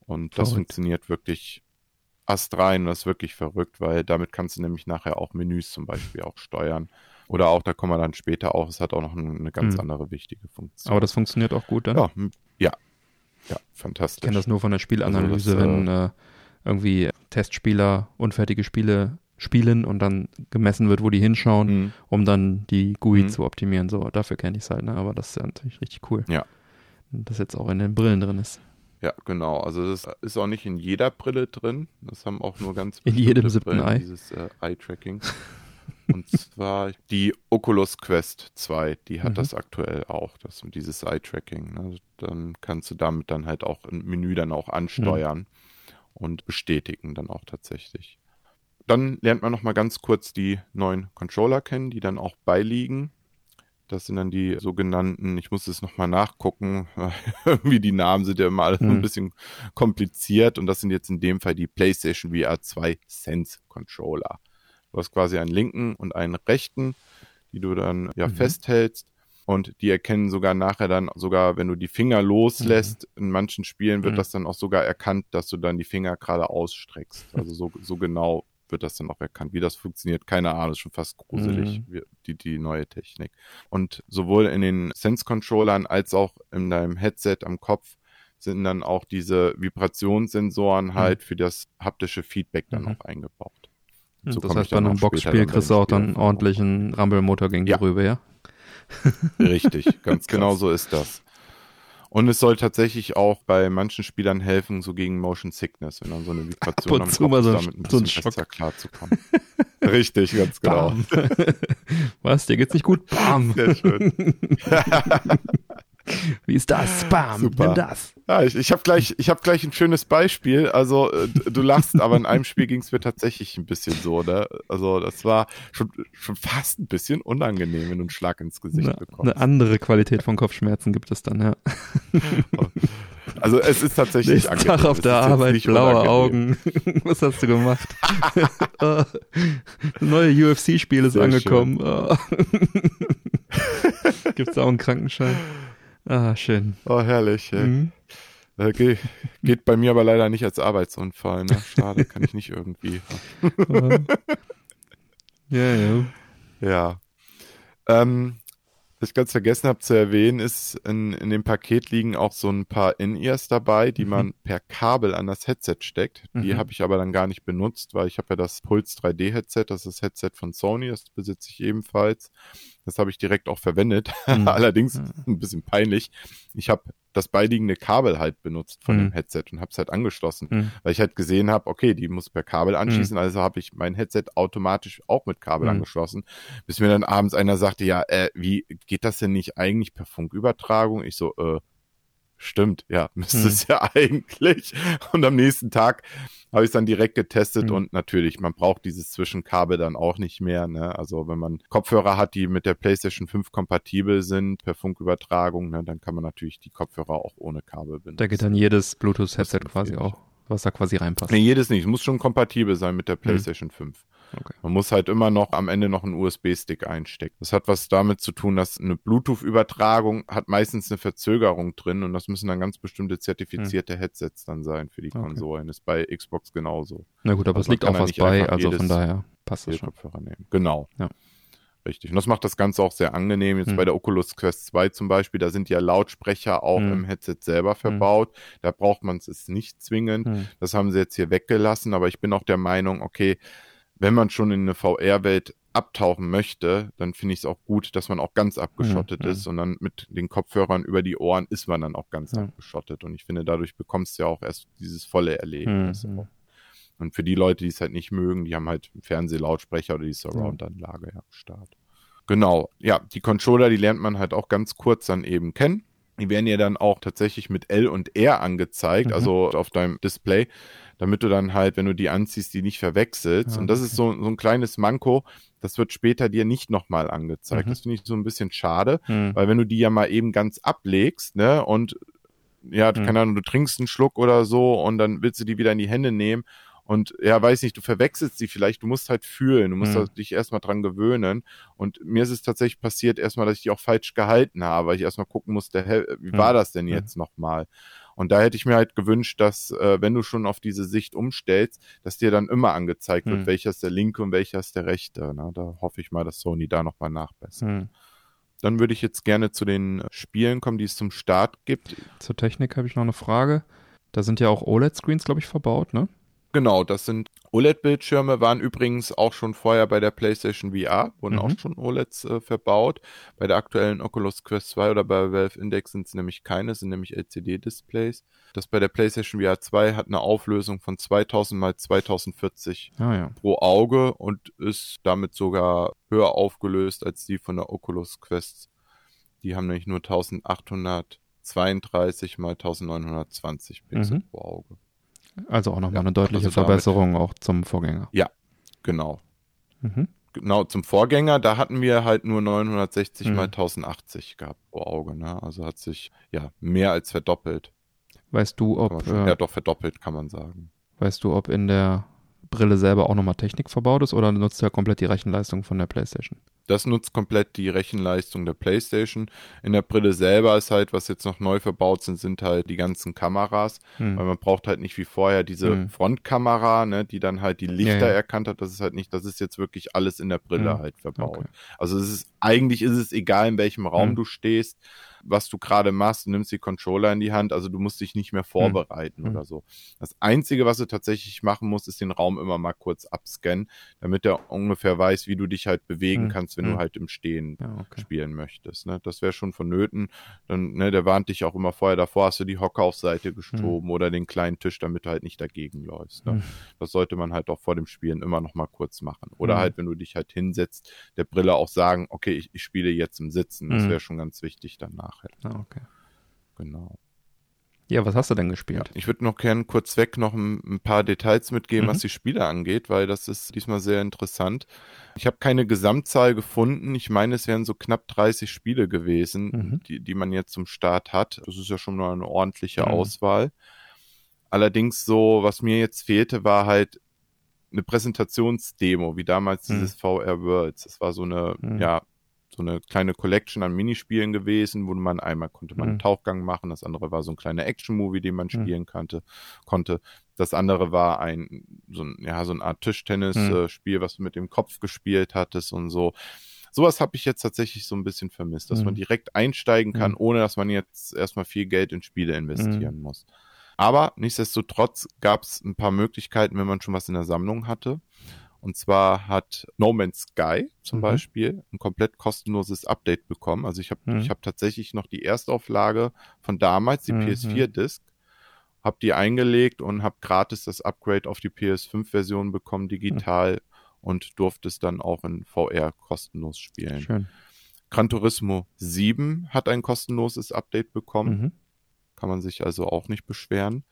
Und das verrückt. funktioniert wirklich astrein und das ist wirklich verrückt, weil damit kannst du nämlich nachher auch Menüs zum Beispiel auch steuern. Oder auch, da kommen wir dann später auch, es hat auch noch eine, ganz hm. andere wichtige Funktion. Aber das funktioniert auch gut dann? Ja, ja, ja fantastisch. Ich kenne das nur von der Spielanalyse, also das, wenn äh, äh, irgendwie Testspieler unfertige Spiele spielen und dann gemessen wird, wo die hinschauen, mhm. um dann die GUI mhm. zu optimieren. So, dafür kenne ich es halt, ne? Aber das ist ja natürlich richtig cool. Ja. Das jetzt auch in den Brillen drin ist. Ja, genau. Also das ist auch nicht in jeder Brille drin. Das haben auch nur ganz in jedem siebten Brillen, Ei. Dieses äh, Eye-Tracking. und zwar die Oculus Quest 2, die hat mhm. das aktuell auch, das dieses Eye-Tracking. Ne? Dann kannst du damit dann halt auch im Menü dann auch ansteuern mhm. und bestätigen dann auch tatsächlich. Dann lernt man nochmal ganz kurz die neuen Controller kennen, die dann auch beiliegen. Das sind dann die sogenannten, ich muss es nochmal nachgucken, irgendwie die Namen sind ja immer alle hm. ein bisschen kompliziert und das sind jetzt in dem Fall die PlayStation VR 2 Sense Controller. Du hast quasi einen linken und einen rechten, die du dann ja mhm. festhältst und die erkennen sogar nachher dann, sogar wenn du die Finger loslässt, mhm. in manchen Spielen wird mhm. das dann auch sogar erkannt, dass du dann die Finger gerade ausstreckst. Also so, so genau wird das dann auch erkannt. Wie das funktioniert, keine Ahnung, ist schon fast gruselig, mhm. die, die neue Technik. Und sowohl in den Sense-Controllern als auch in deinem Headset am Kopf sind dann auch diese Vibrationssensoren mhm. halt für das haptische Feedback dann mhm. auch eingebaut. So das heißt, bei einem Boxspiel kriegst du auch dann ordentlichen Rumble-Motor gegen die Rübe, ja? Richtig, ganz genau so ist das. Und es soll tatsächlich auch bei manchen Spielern helfen, so gegen Motion Sickness, wenn dann so eine Vibration am Kopf ist, so damit ein bisschen so ein besser klarzukommen. Richtig, ganz genau. Was, dir geht's nicht gut? Bam. Sehr schön. Wie ist das? Bam, Super. nimm das. Ja, ich, ich habe gleich, ich hab gleich ein schönes Beispiel. Also äh, du lachst, aber in einem Spiel ging es mir tatsächlich ein bisschen so. Ne? Also das war schon, schon fast ein bisschen unangenehm, wenn du einen Schlag ins Gesicht eine, bekommst. Eine andere Qualität von Kopfschmerzen gibt es dann, ja. Also es ist tatsächlich Nächsten Tag auf der Arbeit, blaue Augen. Was hast du gemacht? oh, neue UFC-Spiel ist Sehr angekommen. Oh. Gibt es auch einen Krankenschein? Ah, schön. Oh, herrlich. Mhm. Äh, geht, geht bei mir aber leider nicht als Arbeitsunfall. Ne? Schade, kann ich nicht irgendwie. ja, ja. Ja. Ähm, was ich ganz vergessen habe zu erwähnen, ist, in, in dem Paket liegen auch so ein paar In-Ears dabei, die mhm. man per Kabel an das Headset steckt. Die mhm. habe ich aber dann gar nicht benutzt, weil ich habe ja das Puls 3D Headset, das ist das Headset von Sony, das besitze ich ebenfalls. Das habe ich direkt auch verwendet. Mhm. Allerdings ein bisschen peinlich. Ich habe das beiliegende Kabel halt benutzt von mhm. dem Headset und habe es halt angeschlossen, mhm. weil ich halt gesehen habe, okay, die muss per Kabel anschließen, mhm. also habe ich mein Headset automatisch auch mit Kabel mhm. angeschlossen, bis mir dann abends einer sagte, ja, äh, wie geht das denn nicht eigentlich per Funkübertragung? Ich so, äh, stimmt, ja, müsste es ja eigentlich. Und am nächsten Tag habe ich es dann direkt getestet mhm. und natürlich, man braucht dieses Zwischenkabel dann auch nicht mehr. Ne? Also wenn man Kopfhörer hat, die mit der PlayStation 5 kompatibel sind per Funkübertragung, ne, dann kann man natürlich die Kopfhörer auch ohne Kabel benutzen. Da geht dann jedes Bluetooth-Headset quasi auch, was da quasi reinpasst. Nee, jedes nicht. Es muss schon kompatibel sein mit der mhm. PlayStation mhm. 5. Okay. Man muss halt immer noch am Ende noch einen USB-Stick einstecken. Das hat was damit zu tun, dass eine Bluetooth-Übertragung hat meistens eine Verzögerung drin und das müssen dann ganz bestimmte zertifizierte hm. Headsets dann sein für die okay. Konsolen. Ist bei Xbox genauso. Na gut, aber also es liegt auch was bei, also von daher passt es schon. Genau. Ja. Richtig. Und das macht das Ganze auch sehr angenehm. Jetzt hm. bei der Oculus Quest 2 zum Beispiel, da sind ja Lautsprecher auch hm. im Headset selber hm. verbaut. Hm. Da braucht man es nicht zwingend. Hm. Das haben sie jetzt hier weggelassen, aber ich bin auch der Meinung, okay, wenn man schon in eine VR-Welt abtauchen möchte, dann finde ich es auch gut, dass man auch ganz abgeschottet ja, ist und dann mit den Kopfhörern über die Ohren ist man dann auch ganz ja. abgeschottet. Und ich finde, dadurch bekommst du ja auch erst dieses volle Erlebnis. Mhm. Und für die Leute, die es halt nicht mögen, die haben halt Fernsehlautsprecher oder die Surround-Anlage ja. am Start. Genau, ja, die Controller, die lernt man halt auch ganz kurz dann eben kennen. Die werden ja dann auch tatsächlich mit L und R angezeigt, mhm. also auf deinem Display damit du dann halt, wenn du die anziehst, die nicht verwechselst. Ja, und das okay. ist so, so ein kleines Manko, das wird später dir nicht nochmal angezeigt. Mhm. Das finde ich so ein bisschen schade, mhm. weil wenn du die ja mal eben ganz ablegst, ne, und ja, mhm. keine Ahnung, du trinkst einen Schluck oder so und dann willst du die wieder in die Hände nehmen und ja, weiß nicht, du verwechselst sie vielleicht, du musst halt fühlen, du musst mhm. dich erstmal dran gewöhnen. Und mir ist es tatsächlich passiert erstmal, dass ich die auch falsch gehalten habe, weil ich erstmal gucken musste, wie war das denn jetzt mhm. nochmal? Und da hätte ich mir halt gewünscht, dass, äh, wenn du schon auf diese Sicht umstellst, dass dir dann immer angezeigt wird, hm. welcher ist der linke und welcher ist der rechte. Ne? Da hoffe ich mal, dass Sony da nochmal nachbessert. Hm. Dann würde ich jetzt gerne zu den Spielen kommen, die es zum Start gibt. Zur Technik habe ich noch eine Frage. Da sind ja auch OLED-Screens, glaube ich, verbaut, ne? Genau, das sind OLED-Bildschirme, waren übrigens auch schon vorher bei der PlayStation VR, wurden mhm. auch schon OLEDs äh, verbaut. Bei der aktuellen Oculus Quest 2 oder bei Valve Index sind es nämlich keine, sind nämlich LCD-Displays. Das bei der PlayStation VR 2 hat eine Auflösung von 2000 mal 2040 ah, ja. pro Auge und ist damit sogar höher aufgelöst als die von der Oculus Quest. Die haben nämlich nur 1832 mal 1920 Pixel mhm. pro Auge. Also auch nochmal ja, eine deutliche also Verbesserung auch zum Vorgänger. Ja, genau. Mhm. Genau, zum Vorgänger, da hatten wir halt nur 960 mhm. mal 1080 gehabt pro Auge, ne? Also hat sich ja mehr als verdoppelt. Weißt du, ob. Schon, äh, ja, doch verdoppelt, kann man sagen. Weißt du, ob in der Brille selber auch nochmal Technik verbaut ist oder nutzt er komplett die Rechenleistung von der PlayStation? Das nutzt komplett die Rechenleistung der PlayStation. In der Brille selber ist halt, was jetzt noch neu verbaut sind, sind halt die ganzen Kameras, hm. weil man braucht halt nicht wie vorher diese hm. Frontkamera, ne, die dann halt die Lichter ja, ja. erkannt hat. Das ist halt nicht, das ist jetzt wirklich alles in der Brille hm. halt verbaut. Okay. Also es ist eigentlich ist es egal, in welchem Raum hm. du stehst was du gerade machst, du nimmst die Controller in die Hand, also du musst dich nicht mehr hm. vorbereiten mhm. oder so. Das Einzige, was du tatsächlich machen musst, ist den Raum immer mal kurz abscannen, damit er ungefähr weiß, wie du dich halt bewegen kannst, wenn mhm. du halt im Stehen ja, okay. spielen möchtest. Ne? Das wäre schon vonnöten. Dann, ne, der warnt dich auch immer vorher davor, hast du die Hocker auf Seite geschoben hm. oder den kleinen Tisch, damit du halt nicht dagegen läufst. Ne? Das sollte man halt auch vor dem Spielen immer noch mal kurz machen. Oder halt, wenn du dich halt hinsetzt, der Brille auch sagen, okay, ich, ich spiele jetzt im Sitzen. Das wäre schon ganz wichtig danach nachher. Ah, okay. Genau. Ja, was hast du denn gespielt? Ich würde noch gerne kurz weg noch ein, ein paar Details mitgeben, mhm. was die Spiele angeht, weil das ist diesmal sehr interessant. Ich habe keine Gesamtzahl gefunden. Ich meine, es wären so knapp 30 Spiele gewesen, mhm. die, die man jetzt zum Start hat. Das ist ja schon mal eine ordentliche mhm. Auswahl. Allerdings so, was mir jetzt fehlte, war halt eine Präsentationsdemo, wie damals mhm. dieses VR Worlds. Das war so eine, mhm. ja, so eine kleine Collection an Minispielen gewesen, wo man einmal konnte man einen mhm. Tauchgang machen, das andere war so ein kleiner Action-Movie, den man mhm. spielen kannte, konnte. Das andere war ein, so ein, ja, so eine Art Tischtennis-Spiel, mhm. was du mit dem Kopf gespielt hattest und so. Sowas habe ich jetzt tatsächlich so ein bisschen vermisst, dass mhm. man direkt einsteigen kann, mhm. ohne dass man jetzt erstmal viel Geld in Spiele investieren mhm. muss. Aber nichtsdestotrotz gab es ein paar Möglichkeiten, wenn man schon was in der Sammlung hatte. Und zwar hat No Man's Sky zum mhm. Beispiel ein komplett kostenloses Update bekommen. Also ich habe mhm. ich hab tatsächlich noch die Erstauflage von damals, die mhm. PS4-Disc, habe die eingelegt und habe gratis das Upgrade auf die PS5-Version bekommen, digital, mhm. und durfte es dann auch in VR kostenlos spielen. Schön. Gran Turismo 7 hat ein kostenloses Update bekommen. Mhm. Kann man sich also auch nicht beschweren.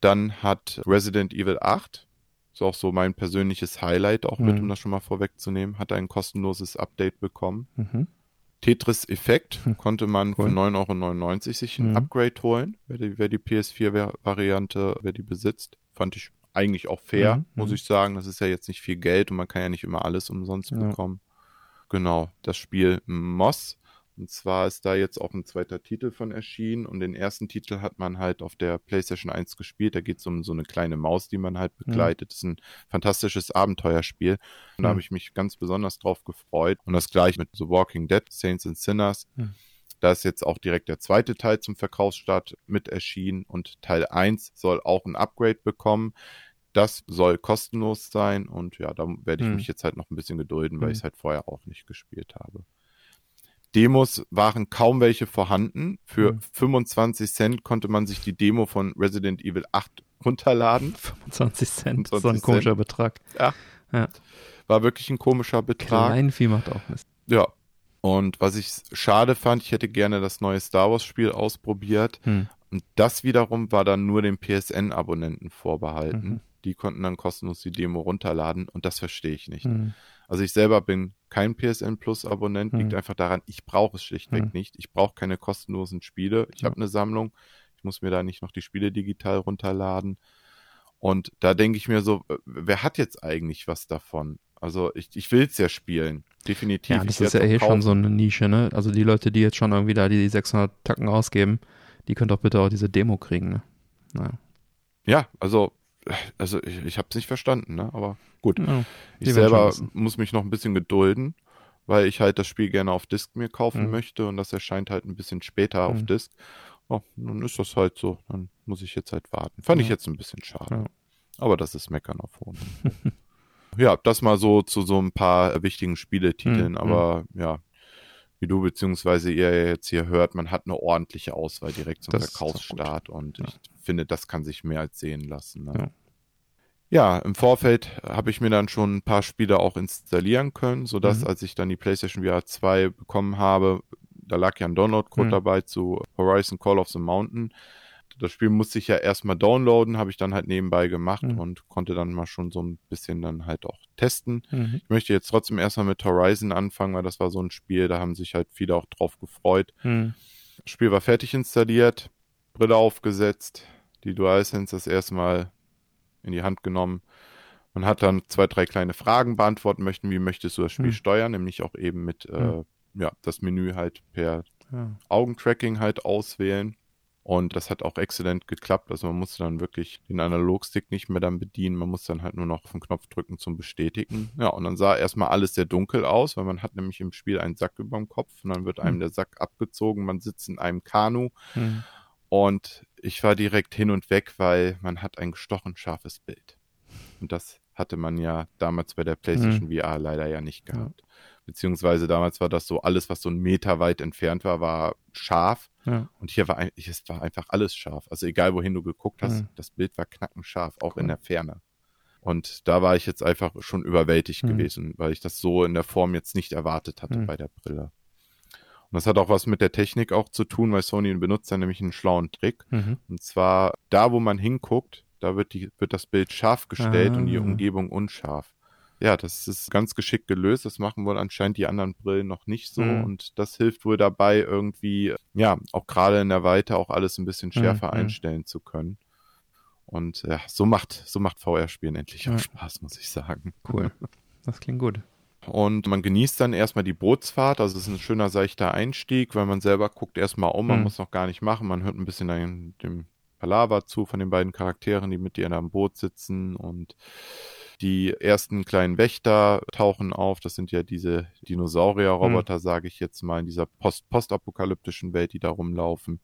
Dann hat Resident Evil 8 ist auch so mein persönliches Highlight auch mit, mhm. um das schon mal vorwegzunehmen. Hat ein kostenloses Update bekommen. Mhm. Tetris Effekt hm. konnte man cool. für 9,99 Euro sich ein mhm. Upgrade holen, wer die, wer die PS4-Variante, wer die besitzt. Fand ich eigentlich auch fair, mhm. muss mhm. ich sagen. Das ist ja jetzt nicht viel Geld und man kann ja nicht immer alles umsonst ja. bekommen. Genau, das Spiel Moss und zwar ist da jetzt auch ein zweiter Titel von erschienen und den ersten Titel hat man halt auf der PlayStation 1 gespielt. Da geht es um so eine kleine Maus, die man halt mhm. begleitet. Mhm. Das ist ein fantastisches Abenteuerspiel. Und da mhm. habe ich mich ganz besonders drauf gefreut. Und das gleich mit The Walking Dead, Saints and Sinners. Mhm. Da ist jetzt auch direkt der zweite Teil zum Verkaufsstart mit erschienen und Teil 1 soll auch ein Upgrade bekommen. Das soll kostenlos sein und ja, da werde ich mhm. mich jetzt halt noch ein bisschen gedulden, weil mhm. ich es halt vorher auch nicht gespielt habe. Demos waren kaum welche vorhanden. Für mhm. 25 Cent konnte man sich die Demo von Resident Evil 8 runterladen. 25 Cent, 25 so ein komischer Cent. Betrag. Ja. ja. War wirklich ein komischer Betrag. Kleinvieh macht auch Mist. Ja. Und was ich schade fand, ich hätte gerne das neue Star Wars Spiel ausprobiert. Hm. Und das wiederum war dann nur den PSN-Abonnenten vorbehalten. Mhm. Die konnten dann kostenlos die Demo runterladen und das verstehe ich nicht. Mhm. Also ich selber bin kein PSN Plus Abonnent, liegt mhm. einfach daran, ich brauche es schlichtweg mhm. nicht. Ich brauche keine kostenlosen Spiele. Ich habe eine Sammlung. Ich muss mir da nicht noch die Spiele digital runterladen. Und da denke ich mir so, wer hat jetzt eigentlich was davon? Also ich, ich will es ja spielen, definitiv. Ja, das ist ja eh schon so eine Nische, ne? Also die Leute, die jetzt schon irgendwie da die 600 Tacken ausgeben, die können doch bitte auch diese Demo kriegen, ne? Naja. Ja, also also ich, ich habe es nicht verstanden, ne? aber gut. Ja, ich selber muss mich noch ein bisschen gedulden, weil ich halt das Spiel gerne auf Disk mir kaufen mhm. möchte und das erscheint halt ein bisschen später mhm. auf Disk. Oh, dann ist das halt so, dann muss ich jetzt halt warten. Fand ja. ich jetzt ein bisschen schade. Ja. Aber das ist Meckern auf hohen. ja, das mal so zu so ein paar wichtigen Spieletiteln, mhm. aber ja, wie du beziehungsweise ihr jetzt hier hört, man hat eine ordentliche Auswahl direkt zum das Verkaufsstart und ja. ich finde, das kann sich mehr als sehen lassen. Ne? Ja. Ja, im Vorfeld habe ich mir dann schon ein paar Spiele auch installieren können, sodass, mhm. als ich dann die PlayStation VR 2 bekommen habe, da lag ja ein Download-Code mhm. dabei zu Horizon Call of the Mountain. Das Spiel musste ich ja erstmal downloaden, habe ich dann halt nebenbei gemacht mhm. und konnte dann mal schon so ein bisschen dann halt auch testen. Mhm. Ich möchte jetzt trotzdem erstmal mit Horizon anfangen, weil das war so ein Spiel, da haben sich halt viele auch drauf gefreut. Mhm. Das Spiel war fertig installiert, Brille aufgesetzt, die DualSense das erste Mal in die Hand genommen, Man hat dann zwei, drei kleine Fragen beantworten möchten, wie möchtest du das Spiel hm. steuern, nämlich auch eben mit, äh, hm. ja, das Menü halt per ja. Augentracking halt auswählen. Und das hat auch exzellent geklappt. Also man musste dann wirklich den Analogstick nicht mehr dann bedienen. Man muss dann halt nur noch auf den Knopf drücken zum Bestätigen. Ja, und dann sah erstmal alles sehr dunkel aus, weil man hat nämlich im Spiel einen Sack über dem Kopf und dann wird einem hm. der Sack abgezogen. Man sitzt in einem Kanu. Hm. Und ich war direkt hin und weg, weil man hat ein gestochen scharfes Bild. Und das hatte man ja damals bei der PlayStation hm. VR leider ja nicht gehabt. Ja. Beziehungsweise damals war das so, alles, was so einen Meter weit entfernt war, war scharf. Ja. Und hier war, es war einfach alles scharf. Also egal, wohin du geguckt hast, mhm. das Bild war knackenscharf, auch cool. in der Ferne. Und da war ich jetzt einfach schon überwältigt mhm. gewesen, weil ich das so in der Form jetzt nicht erwartet hatte mhm. bei der Brille. Und das hat auch was mit der Technik auch zu tun, weil Sony benutzt dann nämlich einen schlauen Trick. Mhm. Und zwar da, wo man hinguckt, da wird, die, wird das Bild scharf gestellt ah. und die Umgebung unscharf ja, das ist ganz geschickt gelöst. Das machen wohl anscheinend die anderen Brillen noch nicht so. Mhm. Und das hilft wohl dabei, irgendwie, ja, auch gerade in der Weite auch alles ein bisschen schärfer mhm. einstellen zu können. Und ja, so macht, so macht VR-Spielen endlich auch ja. Spaß, muss ich sagen. Cool. Das klingt gut. Und man genießt dann erstmal die Bootsfahrt. Also es ist ein schöner, seichter Einstieg, weil man selber guckt erstmal um. Man mhm. muss noch gar nicht machen. Man hört ein bisschen dem Palaver zu von den beiden Charakteren, die mit dir in einem Boot sitzen und die ersten kleinen Wächter tauchen auf. Das sind ja diese Dinosaurier-Roboter, mhm. sage ich jetzt mal, in dieser post postapokalyptischen Welt, die da rumlaufen.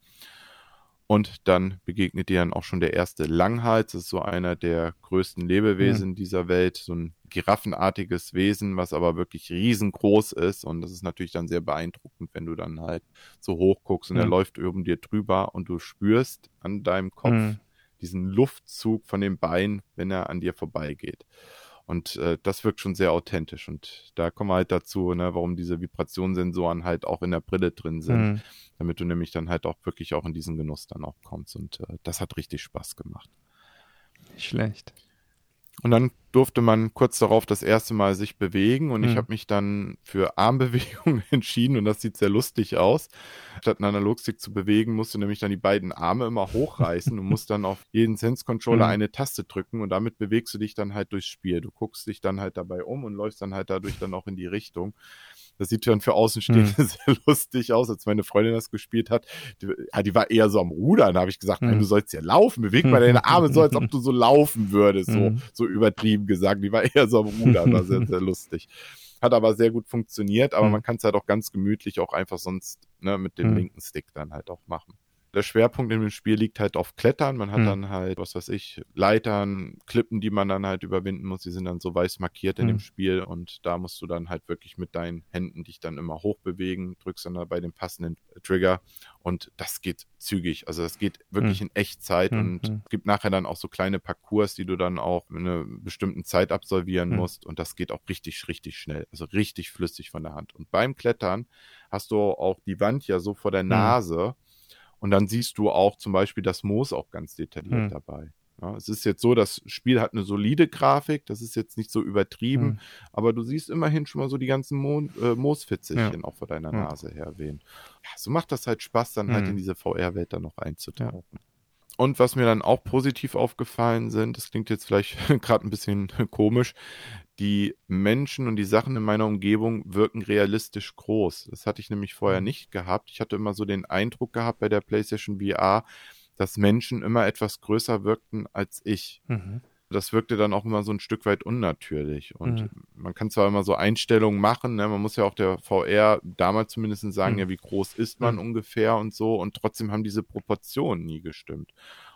Und dann begegnet dir dann auch schon der erste Langhals. Das ist so einer der größten Lebewesen mhm. dieser Welt. So ein giraffenartiges Wesen, was aber wirklich riesengroß ist. Und das ist natürlich dann sehr beeindruckend, wenn du dann halt so hoch guckst und mhm. er läuft oben dir drüber und du spürst an deinem Kopf, mhm diesen Luftzug von dem Bein, wenn er an dir vorbeigeht. Und äh, das wirkt schon sehr authentisch. Und da kommen wir halt dazu, ne, warum diese Vibrationssensoren halt auch in der Brille drin sind, mhm. damit du nämlich dann halt auch wirklich auch in diesen Genuss dann auch kommst. Und äh, das hat richtig Spaß gemacht. Nicht schlecht. Und dann durfte man kurz darauf das erste Mal sich bewegen und mhm. ich habe mich dann für Armbewegungen entschieden und das sieht sehr lustig aus. Statt einen Analogstick zu bewegen, musst du nämlich dann die beiden Arme immer hochreißen und musst dann auf jeden Sense-Controller mhm. eine Taste drücken und damit bewegst du dich dann halt durchs Spiel. Du guckst dich dann halt dabei um und läufst dann halt dadurch dann auch in die Richtung. Das sieht dann für Außenstehende mhm. sehr lustig aus, als meine Freundin das gespielt hat. Die, ja, die war eher so am Rudern. Da habe ich gesagt, mhm. nein, du sollst ja laufen. Beweg mal deine Arme so, als ob du so laufen würdest. So, mhm. so übertrieben gesagt. Die war eher so am Rudern. War sehr, sehr lustig. Hat aber sehr gut funktioniert, aber mhm. man kann es halt auch ganz gemütlich auch einfach sonst ne, mit dem linken Stick dann halt auch machen der Schwerpunkt in dem Spiel liegt halt auf Klettern. Man hat mhm. dann halt, was weiß ich, Leitern, Klippen, die man dann halt überwinden muss. Die sind dann so weiß markiert in mhm. dem Spiel und da musst du dann halt wirklich mit deinen Händen dich dann immer hochbewegen, drückst dann bei dem passenden Trigger und das geht zügig. Also das geht wirklich mhm. in Echtzeit mhm. und mhm. gibt nachher dann auch so kleine Parcours, die du dann auch in einer bestimmten Zeit absolvieren musst und das geht auch richtig, richtig schnell. Also richtig flüssig von der Hand. Und beim Klettern hast du auch die Wand ja so vor der Nase und dann siehst du auch zum Beispiel das Moos auch ganz detailliert hm. dabei. Ja, es ist jetzt so, das Spiel hat eine solide Grafik, das ist jetzt nicht so übertrieben, hm. aber du siehst immerhin schon mal so die ganzen Mo äh, Moosfitzelchen ja. auch vor deiner ja. Nase her wehen. Ja, so macht das halt Spaß, dann hm. halt in diese VR-Welt dann noch einzutauchen. Und was mir dann auch positiv aufgefallen sind, das klingt jetzt vielleicht gerade ein bisschen komisch, die Menschen und die Sachen in meiner Umgebung wirken realistisch groß. Das hatte ich nämlich vorher mhm. nicht gehabt. Ich hatte immer so den Eindruck gehabt bei der PlayStation VR, dass Menschen immer etwas größer wirkten als ich. Mhm. Das wirkte dann auch immer so ein Stück weit unnatürlich. Und mhm. man kann zwar immer so Einstellungen machen, ne? man muss ja auch der VR damals zumindest sagen, mhm. ja, wie groß ist man mhm. ungefähr und so. Und trotzdem haben diese Proportionen nie gestimmt.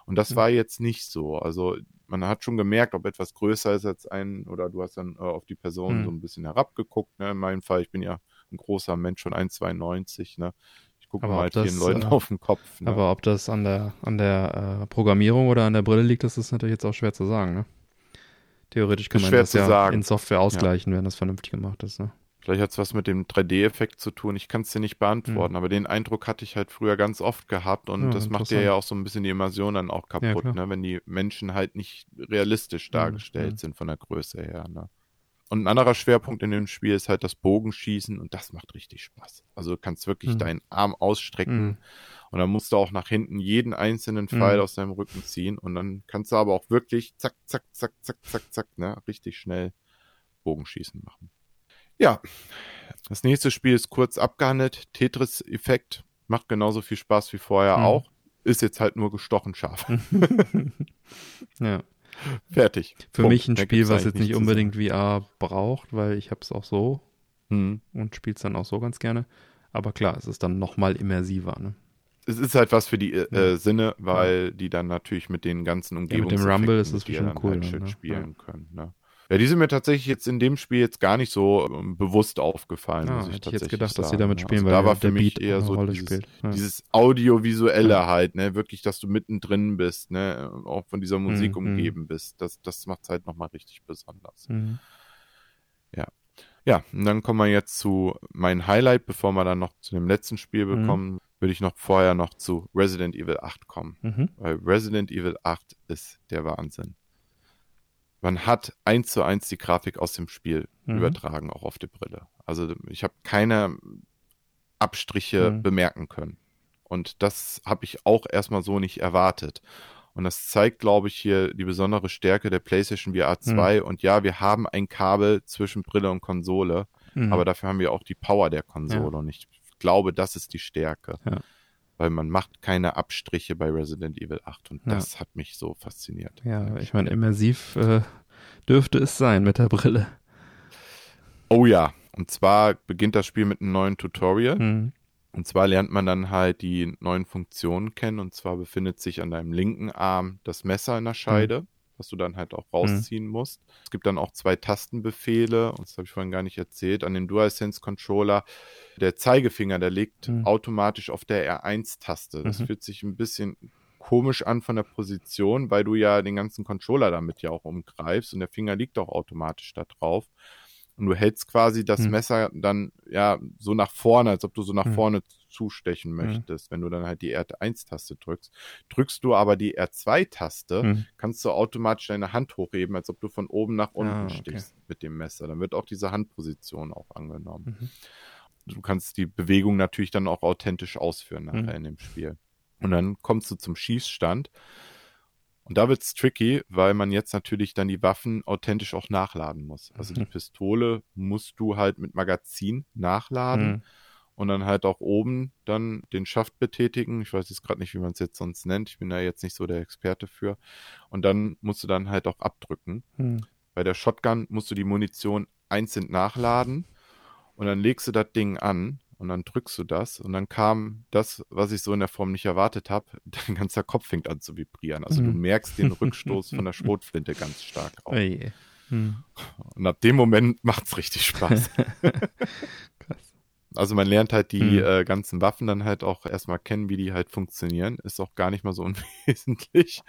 Und das war jetzt nicht so. Also man hat schon gemerkt, ob etwas größer ist als ein, oder du hast dann äh, auf die Person mhm. so ein bisschen herabgeguckt. Ne? In meinem Fall, ich bin ja ein großer Mensch, schon 1,92. Ne? Ich gucke mal halt das, vielen Leuten äh, auf den Kopf. Ne? Aber ob das an der, an der äh, Programmierung oder an der Brille liegt, das ist natürlich jetzt auch schwer zu sagen. Ne? Theoretisch kann man das ja sagen. in Software ausgleichen, ja. wenn das vernünftig gemacht ist. Ne? Vielleicht hat es was mit dem 3D-Effekt zu tun. Ich kann es dir nicht beantworten, mhm. aber den Eindruck hatte ich halt früher ganz oft gehabt und ja, das macht dir ja auch so ein bisschen die Immersion dann auch kaputt, ja, ne? wenn die Menschen halt nicht realistisch dargestellt mhm. sind von der Größe her. Ne? Und ein anderer Schwerpunkt in dem Spiel ist halt das Bogenschießen und das macht richtig Spaß. Also du kannst wirklich mhm. deinen Arm ausstrecken mhm. Und dann musst du auch nach hinten jeden einzelnen Pfeil mhm. aus deinem Rücken ziehen. Und dann kannst du aber auch wirklich zack, zack, zack, zack, zack, zack, ne, richtig schnell Bogenschießen machen. Ja, das nächste Spiel ist kurz abgehandelt. Tetris-Effekt macht genauso viel Spaß wie vorher mhm. auch. Ist jetzt halt nur gestochen scharf. ja. Fertig. Für Punkt. mich ein Spiel, was jetzt nicht unbedingt VR braucht, weil ich habe es auch so hm. und spiele es dann auch so ganz gerne. Aber klar, es ist dann nochmal immersiver. Ne? Es ist halt was für die äh, Sinne, weil ja. die dann natürlich mit den ganzen Umgebungen. Ja, mit dem Rumble ist es schon cool. Halt ne? spielen ja. können. Ne? Ja, die sind mir tatsächlich jetzt in dem Spiel jetzt gar nicht so ähm, bewusst aufgefallen. Ah, muss ich hätte ich jetzt gedacht, sagen. dass sie damit spielen, also weil da war für mich eher so dieses, ja. dieses Audiovisuelle ja. halt, ne, wirklich, dass du mittendrin bist, ne, auch von dieser Musik mhm. umgeben bist. Das, das macht es halt nochmal richtig besonders. Mhm. Ja. Ja, und dann kommen wir jetzt zu meinem Highlight, bevor wir dann noch zu dem letzten Spiel mhm. bekommen, mhm. würde ich noch vorher noch zu Resident Evil 8 kommen. Mhm. Weil Resident Evil 8 ist der Wahnsinn man hat eins zu eins die Grafik aus dem Spiel mhm. übertragen, auch auf die Brille. Also ich habe keine Abstriche mhm. bemerken können. Und das habe ich auch erstmal so nicht erwartet. Und das zeigt, glaube ich, hier die besondere Stärke der PlayStation VR 2. Mhm. Und ja, wir haben ein Kabel zwischen Brille und Konsole, mhm. aber dafür haben wir auch die Power der Konsole. Ja. Und ich glaube, das ist die Stärke. Ja. Weil man macht keine Abstriche bei Resident Evil 8 und ja. das hat mich so fasziniert. Ja, ich meine, immersiv äh, dürfte es sein mit der Brille. Oh ja, und zwar beginnt das Spiel mit einem neuen Tutorial. Mhm. Und zwar lernt man dann halt die neuen Funktionen kennen. Und zwar befindet sich an deinem linken Arm das Messer in der Scheide, mhm. Was du dann halt auch rausziehen mhm. musst. Es gibt dann auch zwei Tastenbefehle, und das habe ich vorhin gar nicht erzählt, an dem DualSense Controller. Der Zeigefinger, der liegt mhm. automatisch auf der R1-Taste. Das mhm. fühlt sich ein bisschen komisch an von der Position, weil du ja den ganzen Controller damit ja auch umgreifst und der Finger liegt auch automatisch da drauf. Und du hältst quasi das hm. Messer dann ja so nach vorne, als ob du so nach hm. vorne zustechen hm. möchtest, hm. wenn du dann halt die R1-Taste drückst. Drückst du aber die R2-Taste, hm. kannst du automatisch deine Hand hochheben, als ob du von oben nach unten ah, okay. stichst mit dem Messer. Dann wird auch diese Handposition auch angenommen. Mhm. Du kannst die Bewegung natürlich dann auch authentisch ausführen nachher mhm. in dem Spiel. Und dann kommst du zum Schießstand. Und da wird's tricky, weil man jetzt natürlich dann die Waffen authentisch auch nachladen muss. Also mhm. die Pistole musst du halt mit Magazin nachladen mhm. und dann halt auch oben dann den Schaft betätigen. Ich weiß jetzt gerade nicht, wie man es jetzt sonst nennt. Ich bin da jetzt nicht so der Experte für. Und dann musst du dann halt auch abdrücken. Mhm. Bei der Shotgun musst du die Munition einzeln nachladen und dann legst du das Ding an und dann drückst du das und dann kam das, was ich so in der Form nicht erwartet habe, dein ganzer Kopf fängt an zu vibrieren. Also mhm. du merkst den Rückstoß von der Schrotflinte ganz stark auch. Oje. Mhm. Und ab dem Moment macht's richtig Spaß. Krass. Also man lernt halt die mhm. äh, ganzen Waffen dann halt auch erstmal kennen, wie die halt funktionieren. Ist auch gar nicht mal so unwesentlich,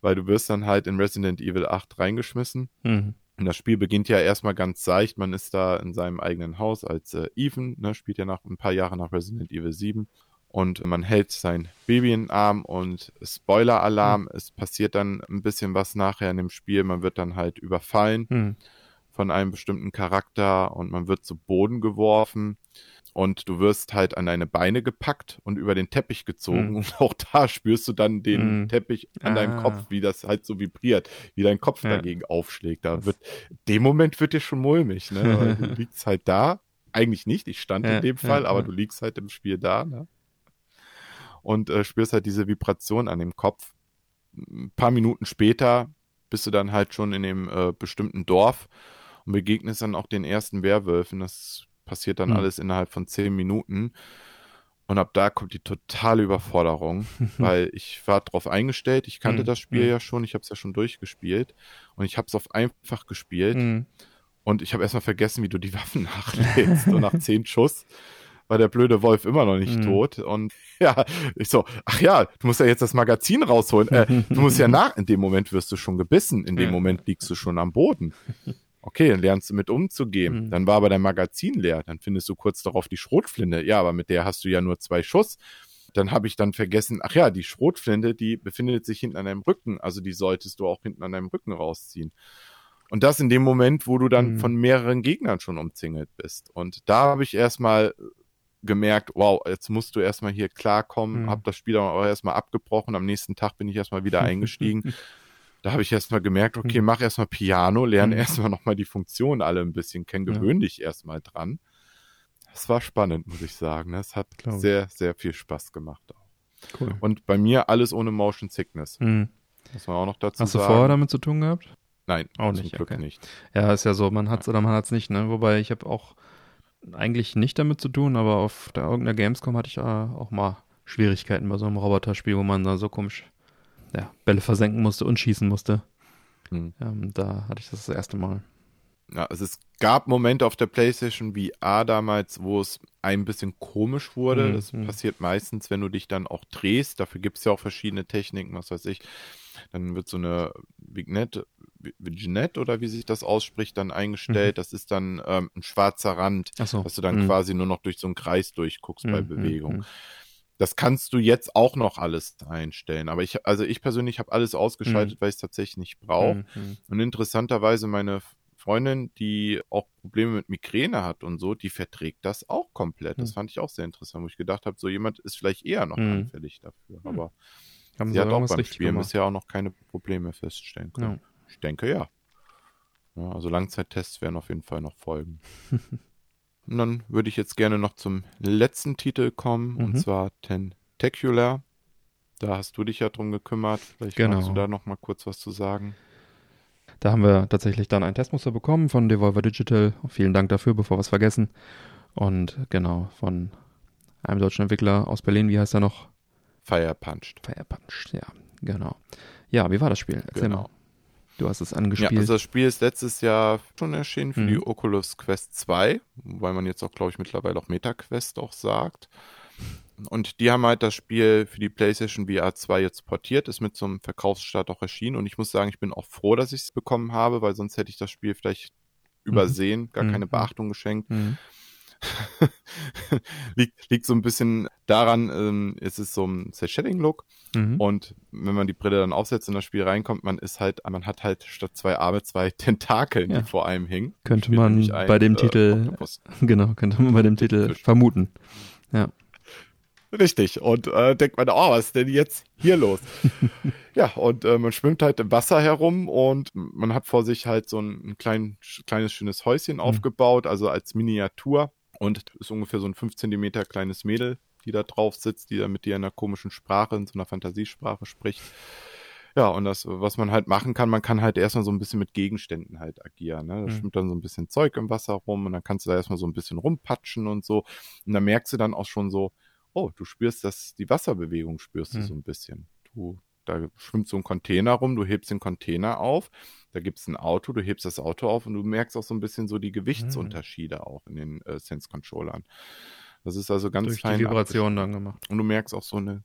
weil du wirst dann halt in Resident Evil 8 reingeschmissen. Mhm. Und das Spiel beginnt ja erstmal ganz seicht. Man ist da in seinem eigenen Haus als äh, Ethan, ne, spielt ja nach ein paar Jahren nach Resident Evil 7. Und man hält sein Baby in den Arm und Spoiler-Alarm. Mhm. Es passiert dann ein bisschen was nachher in dem Spiel. Man wird dann halt überfallen mhm. Von einem bestimmten Charakter und man wird zu Boden geworfen und du wirst halt an deine Beine gepackt und über den Teppich gezogen. Mm. Und auch da spürst du dann den mm. Teppich an ah. deinem Kopf, wie das halt so vibriert, wie dein Kopf ja. dagegen aufschlägt. Da wird, dem Moment wird dir schon mulmig, ne? Du liegst halt da. Eigentlich nicht, ich stand ja, in dem Fall, ja, aber du liegst halt im Spiel da, ne? Und äh, spürst halt diese Vibration an dem Kopf. Ein paar Minuten später bist du dann halt schon in dem äh, bestimmten Dorf und begegnest dann auch den ersten Werwölfen. Das passiert dann mhm. alles innerhalb von zehn Minuten. Und ab da kommt die totale Überforderung, weil ich war drauf eingestellt, ich kannte mhm. das Spiel mhm. ja schon, ich habe es ja schon durchgespielt und ich habe es auf einfach gespielt mhm. und ich habe erstmal vergessen, wie du die Waffen nachlegst. und nach zehn Schuss war der blöde Wolf immer noch nicht mhm. tot und ja, ich so, ach ja, du musst ja jetzt das Magazin rausholen. Äh, du musst ja nach, in dem Moment wirst du schon gebissen, in dem Moment liegst du schon am Boden. Okay, dann lernst du mit umzugehen. Mhm. Dann war aber dein Magazin leer. Dann findest du kurz darauf die Schrotflinte. Ja, aber mit der hast du ja nur zwei Schuss. Dann habe ich dann vergessen, ach ja, die Schrotflinte, die befindet sich hinten an deinem Rücken. Also die solltest du auch hinten an deinem Rücken rausziehen. Und das in dem Moment, wo du dann mhm. von mehreren Gegnern schon umzingelt bist. Und da habe ich erstmal gemerkt, wow, jetzt musst du erstmal hier klarkommen, Mhm. hab das Spiel auch erstmal abgebrochen, am nächsten Tag bin ich erstmal wieder eingestiegen. Da habe ich erstmal gemerkt, okay, Mhm. mach erstmal Piano, lerne Mhm. erstmal nochmal die Funktionen alle ein bisschen kennen, gewöhn dich erstmal dran. Es war spannend, muss ich sagen. Es hat Glaub ich. sehr, sehr viel Spaß gemacht. Auch. Cool. Und bei mir alles ohne Motion Sickness. Mhm. Muss man auch noch dazu Hast du sagen. vorher damit zu tun gehabt? Nein, Auch nicht, Glück okay. nicht. Ja, ist ja so, man hat's oder man hat's nicht, ne? Wobei ich habe auch eigentlich nicht damit zu tun, aber auf der irgendeiner Gamescom hatte ich äh, auch mal Schwierigkeiten bei so einem Roboterspiel, wo man da so komisch ja, Bälle versenken musste und schießen musste. Hm. Ähm, da hatte ich das das erste Mal. Ja, also es gab Momente auf der PlayStation VR damals, wo es ein bisschen komisch wurde. Mhm, Das mhm. passiert meistens, wenn du dich dann auch drehst. Dafür gibt es ja auch verschiedene Techniken, was weiß ich. Dann wird so eine Vignette, Vignette oder wie sich das ausspricht, dann eingestellt. Das ist dann ähm, ein schwarzer Rand, Achso. dass du dann quasi nur noch durch so einen Kreis durchguckst bei Mhm, Bewegung. Mhm. Das kannst du jetzt auch noch alles einstellen. Aber ich, also ich persönlich habe alles ausgeschaltet, weil ich es tatsächlich nicht brauche. Mhm. Und interessanterweise meine Freundin, die auch Probleme mit Migräne hat und so, die verträgt das auch komplett. Das Hm. fand ich auch sehr interessant, wo ich gedacht habe, so jemand ist vielleicht eher noch Hm. anfällig dafür. Aber Haben sie hat auch beim Spielen gemacht. bisher auch noch keine Probleme feststellen können. Ich denke ja. ja. Also Langzeittests werden auf jeden Fall noch folgen. und dann würde ich jetzt gerne noch zum letzten Titel kommen, und Mhm. zwar Tentacular. Da hast du dich ja drum gekümmert. Vielleicht Genau. magst du da noch mal kurz was zu sagen. Da haben wir tatsächlich dann ein Testmuster bekommen von Devolver Digital. Vielen Dank dafür, bevor wir es vergessen. Und genau, von einem deutschen Entwickler aus Berlin, wie heißt er noch? Fire Punched. Fire Punch, ja, genau. Ja, wie war das Spiel? Erzähl Genau. mal. Du hast es Ja, angespielt. also das Spiel ist letztes Jahr schon erschienen für Mhm. die Oculus Quest 2, weil man jetzt auch, glaube ich, mittlerweile auch MetaQuest auch sagt. Und die haben halt das Spiel für die PlayStation VR 2 jetzt portiert, ist mit so einem Verkaufsstart auch erschienen. Und ich muss sagen, ich bin auch froh, dass ich es bekommen habe, weil sonst hätte ich das Spiel vielleicht übersehen, gar Mhm. keine Beachtung geschenkt. Mhm. liegt, liegt so ein bisschen daran, ähm, es ist so ein Cell-Shading-Look. Mhm. Und wenn man die Brille dann aufsetzt und das Spiel reinkommt, man ist halt, man hat halt statt zwei Arme zwei Tentakeln, Ja. die vor einem hingen. Könnte man ein, bei dem äh, Titel- Oktopus. Genau, könnte man bei dem Titel vermuten. Richtig. Und äh, denkt man, oh, was ist denn jetzt hier los? ja, und äh, man schwimmt halt im Wasser herum und man hat vor sich halt so ein, ein klein, kleines, schönes Häuschen aufgebaut, also als Miniatur. Und ist ungefähr so ein 5 Zentimeter kleines Mädel, die da drauf sitzt, die da mit dir in einer komischen Sprache, in so einer Fantasiesprache spricht. Ja, und das, was man halt machen kann, man kann halt erstmal so ein bisschen mit Gegenständen halt agieren. Ne? Da Mhm. schwimmt dann so ein bisschen Zeug im Wasser rum und dann kannst du da erstmal so ein bisschen rumpatschen und so. Und dann merkst du dann auch schon so, oh, du spürst das, die Wasserbewegung spürst du Hm. so ein bisschen. Du, da schwimmt so ein Container rum, du hebst den Container auf, da gibt's ein Auto, du hebst das Auto auf und du merkst auch so ein bisschen so die Gewichtsunterschiede auch in den äh, Sense-Controllern. Das ist also ganz Durch die fein Vibration abgestimmt. dann gemacht. Und du merkst auch so eine,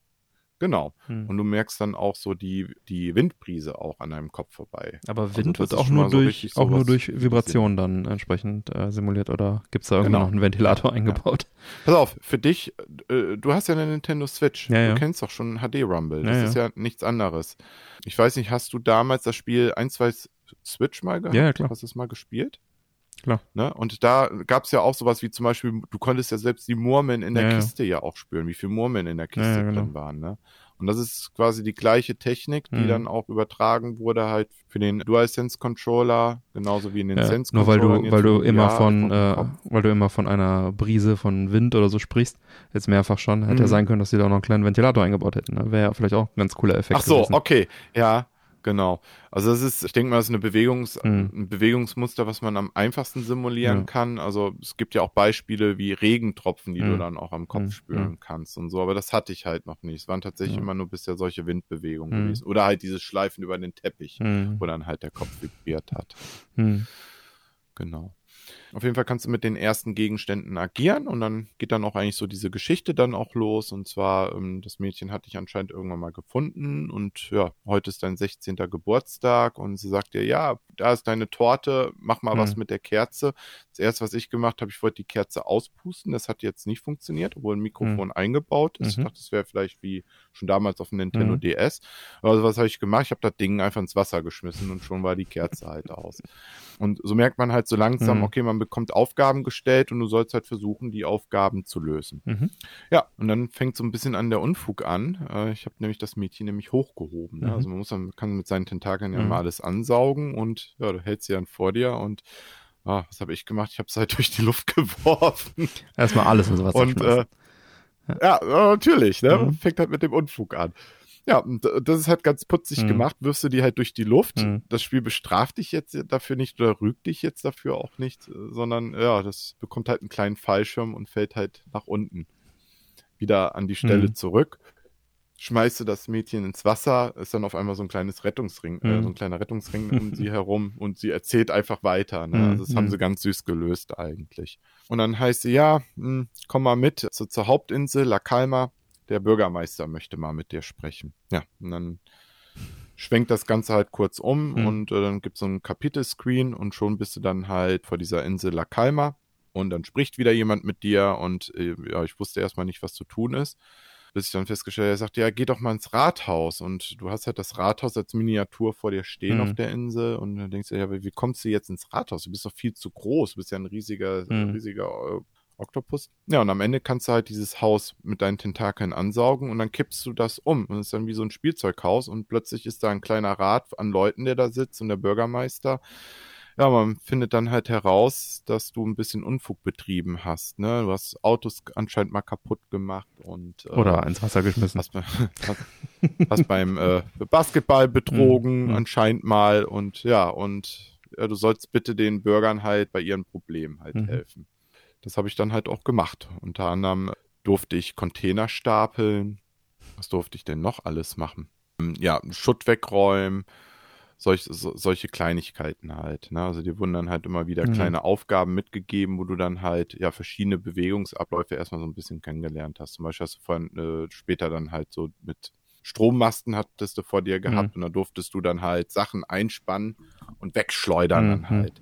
genau, Mhm. und du merkst dann auch so die, die Windbrise auch an deinem Kopf vorbei. Aber Also Wind das wird auch nur so durch, richtig auch nur durch Vibration dann entsprechend äh, simuliert oder gibt's da irgendwie Genau. noch einen Ventilator eingebaut? Pass auf, für dich, äh, du hast ja eine Nintendo Switch. Ja, ja. Du kennst doch schon HD Rumble. Ja, Das ja. ist ja nichts anderes. Ich weiß nicht, hast du damals das Spiel 1, 2 Switch mal gehabt? Ja, ja, klar. Hast du es mal gespielt? Klar. Ne? Und da gab's ja auch sowas wie zum Beispiel, du konntest ja selbst die Murmeln in der Ja, ja. Kiste ja auch spüren, wie viele Murmeln in der Kiste Ja, ja, genau. drin waren. Ne? Und das ist quasi die gleiche Technik, die Mhm. dann auch übertragen wurde halt für den DualSense Controller, genauso wie in den Ja, Sense nur weil du, weil du immer VR von, äh, weil du immer von einer Brise von Wind oder so sprichst, jetzt mehrfach schon, hätte ja Mhm. sein können, dass die da auch noch einen kleinen Ventilator eingebaut hätten. Ne? Wäre ja vielleicht auch ein ganz cooler Effekt. Ach so, gewesen. okay, ja, genau. Also das ist, ich denke mal, das ist eine Bewegungs, Mhm. ein Bewegungsmuster, was man am einfachsten simulieren Ja. kann. Also es gibt ja auch Beispiele wie Regentropfen, die du Mhm. dann auch am Kopf Mhm. spüren kannst und so. Aber das hatte ich halt noch nicht. Es waren tatsächlich immer nur bisher solche Windbewegungen Mhm. gewesen. Oder halt dieses Schleifen über den Teppich, Hm, wo dann halt der Kopf vibriert hat. hm. Genau. Auf jeden Fall kannst du mit den ersten Gegenständen agieren und dann geht dann auch eigentlich so diese Geschichte dann auch los. Und zwar, ähm, das Mädchen hat dich anscheinend irgendwann mal gefunden und ja, heute ist dein 16. Geburtstag und sie sagt dir, ja, da ist deine Torte, mach mal Hm. was mit der Kerze. Das erste, was ich gemacht habe, ich wollte die Kerze auspusten. Das hat jetzt nicht funktioniert, obwohl ein Mikrofon eingebaut ist. Ich Mhm. dachte, das wäre vielleicht wie schon damals auf dem Nintendo Mhm. DS. Also was habe ich gemacht? Ich habe das Ding einfach ins Wasser geschmissen und schon war die Kerze halt aus. Und so merkt man halt so langsam, Mhm. okay, man bekommt Aufgaben gestellt und du sollst halt versuchen, die Aufgaben zu lösen. Mhm. Ja, und dann fängt so ein bisschen an der Unfug an. Äh, ich habe nämlich das Mädchen nämlich hochgehoben. Ne? Mhm. Also man muss dann, kann mit seinen Tentakeln ja mhm. mal alles ansaugen und ja, du hältst sie dann vor dir und ah, was habe ich gemacht? Ich habe es halt durch die Luft geworfen. Erstmal alles und sowas. Und äh, ja. ja, natürlich, ne? Mhm. Fängt halt mit dem Unfug an. Ja, das ist halt ganz putzig mhm. gemacht, wirfst du die halt durch die Luft. Mhm. Das Spiel bestraft dich jetzt dafür nicht oder rügt dich jetzt dafür auch nicht, sondern ja, das bekommt halt einen kleinen Fallschirm und fällt halt nach unten wieder an die Stelle mhm. zurück. Schmeißt du das Mädchen ins Wasser, ist dann auf einmal so ein kleines Rettungsring, äh, so ein kleiner Rettungsring um sie herum und sie erzählt einfach weiter. Ne? Also das haben mhm. sie ganz süß gelöst eigentlich. Und dann heißt sie, ja, mh, hm, komm mal mit so zur Hauptinsel, La Calma der Bürgermeister möchte mal mit dir sprechen. Ja, und dann schwenkt das Ganze halt kurz um mhm. und äh, dann gibt es so ein Kapitelscreen und schon bist du dann halt vor dieser Insel La Calma und dann spricht wieder jemand mit dir und äh, ja, ich wusste erstmal nicht, was zu tun ist. Bis ich dann festgestellt habe, er sagt, ja, geh doch mal ins Rathaus und du hast halt das Rathaus als Miniatur vor dir stehen mhm. auf der Insel und dann denkst du, ja, wie kommst du jetzt ins Rathaus? Du bist doch viel zu groß, du bist ja ein riesiger, mhm. riesiger äh, Oktopus. Ja, und am Ende kannst du halt dieses Haus mit deinen Tentakeln ansaugen und dann kippst du das um. Und es ist dann wie so ein Spielzeughaus und plötzlich ist da ein kleiner Rat an Leuten, der da sitzt und der Bürgermeister. Ja, man findet dann halt heraus, dass du ein bisschen Unfug betrieben hast. Ne? Du hast Autos anscheinend mal kaputt gemacht und äh, oder ins Wasser geschmissen. Hast, hast, hast beim äh, Basketball betrogen mhm. anscheinend mal und ja und ja, du sollst bitte den Bürgern halt bei ihren Problemen halt mhm. helfen. Das habe ich dann halt auch gemacht. Unter anderem durfte ich Container stapeln. Was durfte ich denn noch alles machen? Ähm, ja, Schutt wegräumen, solch, so, solche Kleinigkeiten halt. Ne? Also dir wurden dann halt immer wieder mhm. kleine Aufgaben mitgegeben, wo du dann halt ja verschiedene Bewegungsabläufe erstmal so ein bisschen kennengelernt hast. Zum Beispiel hast du vorhin äh, später dann halt so mit Strommasten hattest du vor dir gehabt mhm. und da durftest du dann halt Sachen einspannen und wegschleudern mhm. dann halt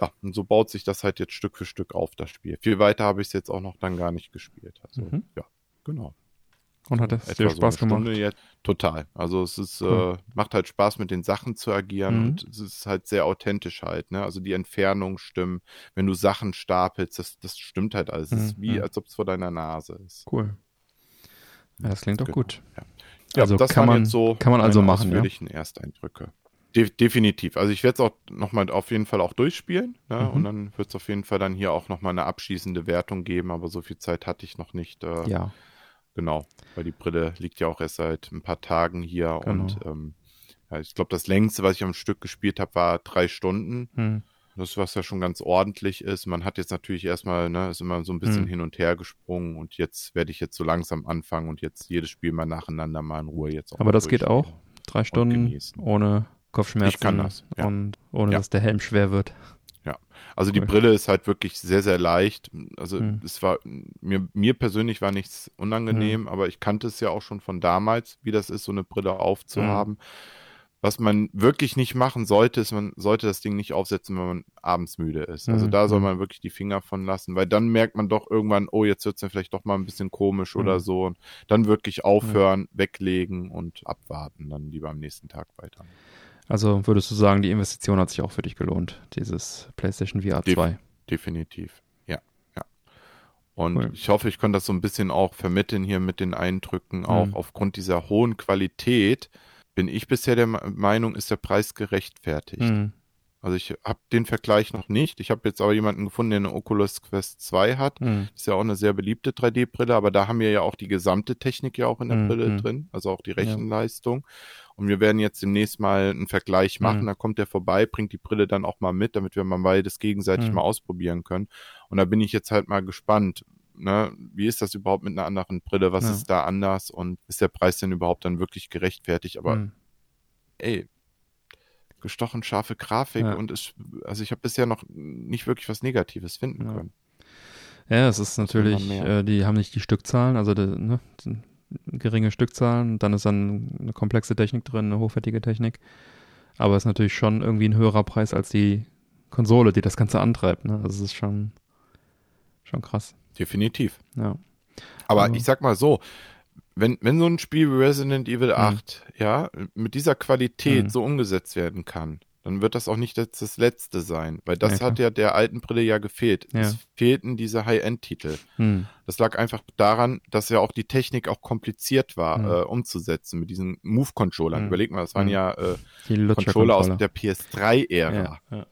ja, und so baut sich das halt jetzt Stück für Stück auf, das Spiel. Viel weiter habe ich es jetzt auch noch dann gar nicht gespielt. Also, mhm. ja, genau. Und hat es dir Spaß so gemacht? Jetzt. Total. Also es ist, cool. äh, macht halt Spaß, mit den Sachen zu agieren mhm. und es ist halt sehr authentisch halt, ne? Also die Entfernung stimmt, wenn du Sachen stapelst, das, das stimmt halt alles. Es mhm. ist wie, mhm. als ob es vor deiner Nase ist. Cool. Ja, das klingt doch genau. gut. Ja. ja, also das kann man, so kann man also machen, ja. Ersteindrücke. De definitiv. Also ich werde es auch nochmal auf jeden Fall auch durchspielen. Ne? Mhm. Und dann wird es auf jeden Fall dann hier auch nochmal eine abschließende Wertung geben, aber so viel Zeit hatte ich noch nicht. Äh, ja. Genau, weil die Brille liegt ja auch erst seit ein paar Tagen hier genau. und ähm, ja, ich glaube, das längste, was ich am Stück gespielt habe, war drei Stunden. Mhm. Das, was ja schon ganz ordentlich ist. Man hat jetzt natürlich erstmal, ne, ist immer so ein bisschen mhm. hin und her gesprungen und jetzt werde ich jetzt so langsam anfangen und jetzt jedes Spiel mal nacheinander mal in Ruhe jetzt auch. Aber das geht auch? Drei Stunden ohne Kopfschmerzen ich kann das, ja. und ohne ja. dass der Helm schwer wird. Ja, also cool. die Brille ist halt wirklich sehr, sehr leicht. Also hm. es war, mir, mir persönlich war nichts unangenehm, hm. aber ich kannte es ja auch schon von damals, wie das ist, so eine Brille aufzuhaben. Hm. Was man wirklich nicht machen sollte, ist, man sollte das Ding nicht aufsetzen, wenn man abends müde ist. Also mhm. da soll man wirklich die Finger von lassen, weil dann merkt man doch irgendwann, oh, jetzt wird es ja vielleicht doch mal ein bisschen komisch oder so. Und dann wirklich aufhören, weglegen und abwarten, dann lieber am nächsten Tag weiter. Also würdest du sagen, die Investition hat sich auch für dich gelohnt, dieses PlayStation VR 2? Def definitiv, ja, ja. Und cool. ich hoffe, ich konnte das so ein bisschen auch vermitteln hier mit den Eindrücken, auch mhm. aufgrund dieser hohen Qualität bin ich bisher der Meinung, ist der Preis gerechtfertigt. Mhm. Also ich habe den Vergleich noch nicht. Ich habe jetzt aber jemanden gefunden, der eine Oculus Quest 2 hat. Mhm. Ist ja auch eine sehr beliebte 3D-Brille, aber da haben wir ja auch die gesamte Technik ja auch in der mhm. Brille drin, also auch die Rechenleistung. Ja. Und wir werden jetzt demnächst mal einen Vergleich machen. Mhm. Da kommt der vorbei, bringt die Brille dann auch mal mit, damit wir mal beides gegenseitig mhm. mal ausprobieren können. Und da bin ich jetzt halt mal gespannt. Ne, wie ist das überhaupt mit einer anderen Brille? Was ja. ist da anders? Und ist der Preis denn überhaupt dann wirklich gerechtfertigt? Aber mhm. ey, gestochen scharfe Grafik ja. und ist, also ich habe bisher noch nicht wirklich was Negatives finden ja. können. Ja, es ist natürlich, äh, die haben nicht die Stückzahlen, also die, ne, geringe Stückzahlen, dann ist dann eine komplexe Technik drin, eine hochwertige Technik. Aber es ist natürlich schon irgendwie ein höherer Preis als die Konsole, die das Ganze antreibt. Ne? Also es ist schon, schon krass. Definitiv. Ja. Aber also. ich sag mal so, wenn, wenn so ein Spiel wie Resident Evil 8, mhm. ja, mit dieser Qualität mhm. so umgesetzt werden kann, dann wird das auch nicht das, das letzte sein, weil das ja, hat ja der alten Brille ja gefehlt. Ja. Es fehlten diese High-End-Titel. Hm. Das lag einfach daran, dass ja auch die Technik auch kompliziert war hm. äh, umzusetzen mit diesen Move-Controllern. Hm. Überleg mal, das waren hm. ja äh, Controller aus der PS3-Ära. Ja,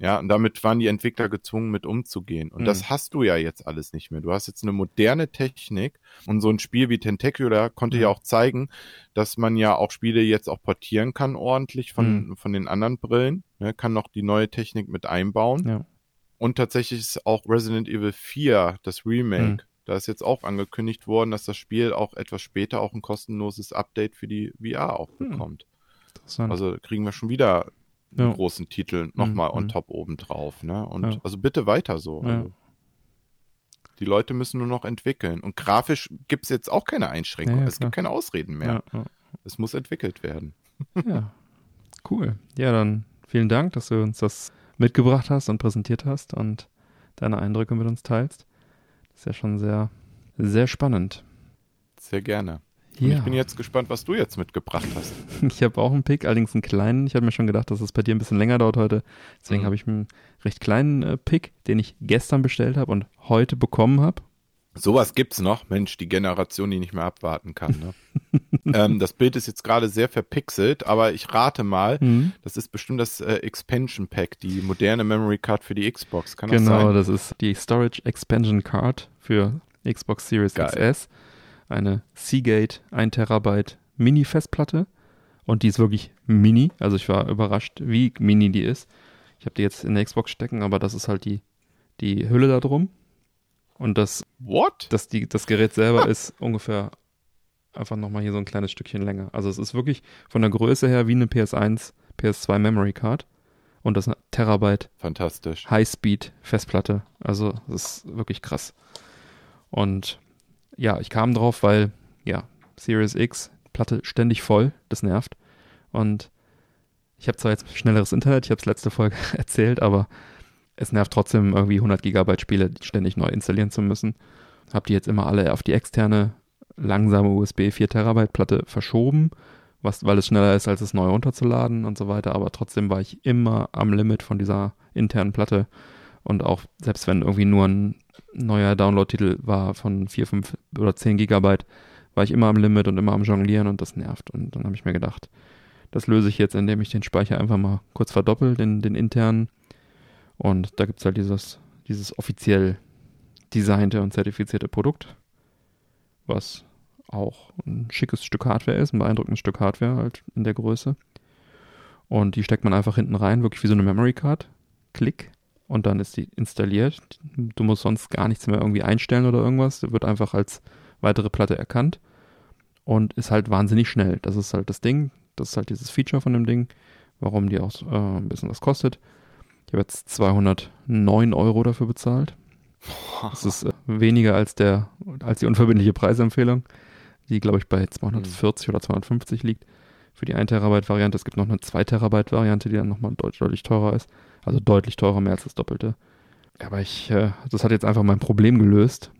ja, und damit waren die Entwickler gezwungen, mit umzugehen. Und mhm. das hast du ja jetzt alles nicht mehr. Du hast jetzt eine moderne Technik und so ein Spiel wie Tentacular konnte mhm. ja auch zeigen, dass man ja auch Spiele jetzt auch portieren kann ordentlich von, mhm. von den anderen Brillen. Ne, kann noch die neue Technik mit einbauen. Ja. Und tatsächlich ist auch Resident Evil 4, das Remake, mhm. da ist jetzt auch angekündigt worden, dass das Spiel auch etwas später auch ein kostenloses Update für die VR auch hm. bekommt. Also kriegen wir schon wieder ja. großen Titel nochmal mhm. on top obendrauf. Ne? Und ja. also bitte weiter so. Ja. Also, die Leute müssen nur noch entwickeln. Und grafisch gibt es jetzt auch keine Einschränkungen. es gibt keine Ausreden mehr. Es muss entwickelt werden. Ja, cool. Ja, dann vielen Dank, dass du uns das mitgebracht hast und präsentiert hast und deine Eindrücke mit uns teilst. Das ist ja schon sehr, sehr spannend. Sehr gerne. Ja. ich bin jetzt gespannt, was du jetzt mitgebracht hast. Ich habe auch einen Pick, allerdings einen kleinen. Ich habe mir schon gedacht, dass es bei dir ein bisschen länger dauert heute. Deswegen mhm. habe ich einen recht kleinen äh, Pick, den ich gestern bestellt habe und heute bekommen habe. Sowas gibt's noch, Mensch, die Generation, die nicht mehr abwarten kann. Ne? ähm, das Bild ist jetzt gerade sehr verpixelt, aber ich rate mal, mhm. das ist bestimmt das äh, Expansion Pack, die moderne Memory Card für die Xbox. Kann genau, das sein? Genau, das ist die Storage Expansion Card für Xbox Series Geil. XS eine Seagate 1 Terabyte Mini-Festplatte. Und die ist wirklich mini. Also ich war überrascht, wie mini die ist. Ich habe die jetzt in der Xbox stecken, aber das ist halt die, die Hülle da drum. Und das, What? Das, die, das Gerät selber ist ungefähr einfach nochmal hier so ein kleines Stückchen länger. Also es ist wirklich von der Größe her wie eine PS1, PS2 Memory Card. Und das ist eine Terabyte. Fantastisch. Highspeed Festplatte. Also das ist wirklich krass. Und ja, ich kam drauf, weil, ja, Series X, Platte ständig voll, das nervt. Und ich habe zwar jetzt schnelleres Internet, ich habe es letzte Folge erzählt, aber es nervt trotzdem irgendwie 100 Gigabyte Spiele ständig neu installieren zu müssen. Habe die jetzt immer alle auf die externe langsame USB 4 Terabyte Platte verschoben, was, weil es schneller ist, als es neu runterzuladen und so weiter. Aber trotzdem war ich immer am Limit von dieser internen Platte. Und auch selbst wenn irgendwie nur ein neuer Download-Titel war von 4, 5 oder 10 Gigabyte, war ich immer am Limit und immer am Jonglieren und das nervt. Und dann habe ich mir gedacht, das löse ich jetzt, indem ich den Speicher einfach mal kurz verdoppel, den, den internen. Und da gibt es halt dieses, dieses offiziell designte und zertifizierte Produkt, was auch ein schickes Stück Hardware ist, ein beeindruckendes Stück Hardware halt in der Größe. Und die steckt man einfach hinten rein, wirklich wie so eine Memory Card. Klick und dann ist die installiert. Du musst sonst gar nichts mehr irgendwie einstellen oder irgendwas. Die wird einfach als weitere Platte erkannt und ist halt wahnsinnig schnell. Das ist halt das Ding. Das ist halt dieses Feature von dem Ding, warum die auch äh, ein bisschen was kostet. Ich habe jetzt 209 Euro dafür bezahlt. Das ist äh, weniger als der als die unverbindliche Preisempfehlung, die glaube ich bei 240 mhm. oder 250 liegt für die 1 Terabyte Variante. Es gibt noch eine 2 Terabyte Variante, die dann nochmal deutlich, deutlich teurer ist. Also deutlich teurer, mehr als das Doppelte. Aber ich, äh, das hat jetzt einfach mein Problem gelöst.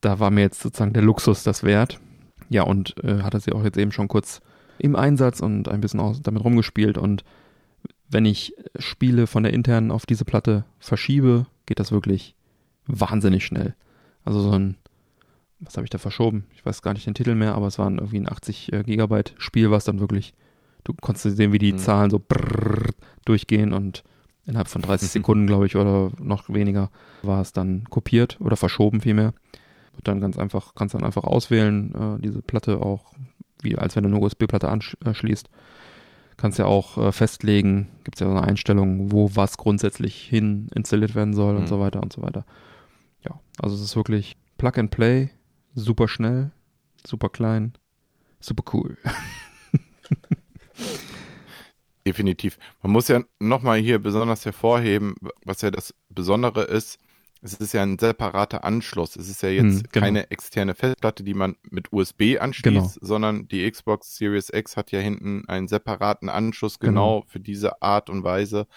Da war mir jetzt sozusagen der Luxus das wert. Ja, und äh, hatte sie auch jetzt eben schon kurz im Einsatz und ein bisschen auch damit rumgespielt. Und wenn ich Spiele von der internen auf diese Platte verschiebe, geht das wirklich wahnsinnig schnell. Also so ein, was habe ich da verschoben? Ich weiß gar nicht den Titel mehr, aber es waren irgendwie ein 80 äh, Gigabyte Spiel, was dann wirklich, du konntest sehen, wie die mhm. Zahlen so durchgehen und Innerhalb von 30 mhm. Sekunden, glaube ich, oder noch weniger, war es dann kopiert oder verschoben vielmehr. Wird dann ganz einfach, kannst dann einfach auswählen, äh, diese Platte auch, wie als wenn du eine USB-Platte anschließt. Kannst ja auch äh, festlegen, gibt es ja so eine Einstellung, wo was grundsätzlich hin installiert werden soll mhm. und so weiter und so weiter. Ja, also es ist wirklich Plug and Play, super schnell, super klein, super cool. Definitiv. Man muss ja nochmal hier besonders hervorheben, was ja das Besondere ist, es ist ja ein separater Anschluss. Es ist ja jetzt hm, genau. keine externe Festplatte, die man mit USB anschließt, genau. sondern die Xbox Series X hat ja hinten einen separaten Anschluss genau, genau für diese Art und Weise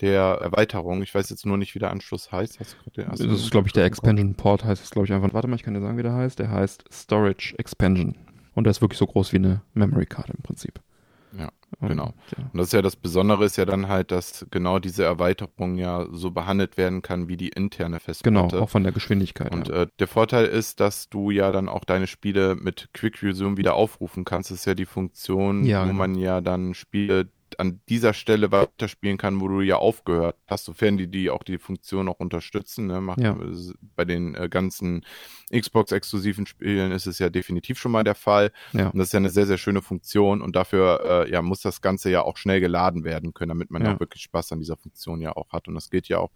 der Erweiterung. Ich weiß jetzt nur nicht, wie der Anschluss heißt. Du das ist, glaube ich, der Expansion Port heißt es, glaube ich, einfach. Warte mal, ich kann dir sagen, wie der heißt. Der heißt Storage Expansion. Und der ist wirklich so groß wie eine Memory Card im Prinzip. Genau. Und, ja. und das ist ja das Besondere ist ja dann halt, dass genau diese Erweiterung ja so behandelt werden kann wie die interne Festplatte. Genau, auch von der Geschwindigkeit. Und ja. äh, der Vorteil ist, dass du ja dann auch deine Spiele mit Quick Resume wieder aufrufen kannst. Das ist ja die Funktion, ja, wo genau. man ja dann Spiele an dieser Stelle weiterspielen kann, wo du ja aufgehört hast, sofern die, die auch die Funktion auch unterstützen. Ne? Macht, ja. Bei den äh, ganzen Xbox-exklusiven Spielen ist es ja definitiv schon mal der Fall. Ja. Und das ist ja eine sehr, sehr schöne Funktion und dafür äh, ja, muss das Ganze ja auch schnell geladen werden können, damit man ja. auch wirklich Spaß an dieser Funktion ja auch hat. Und das geht ja auch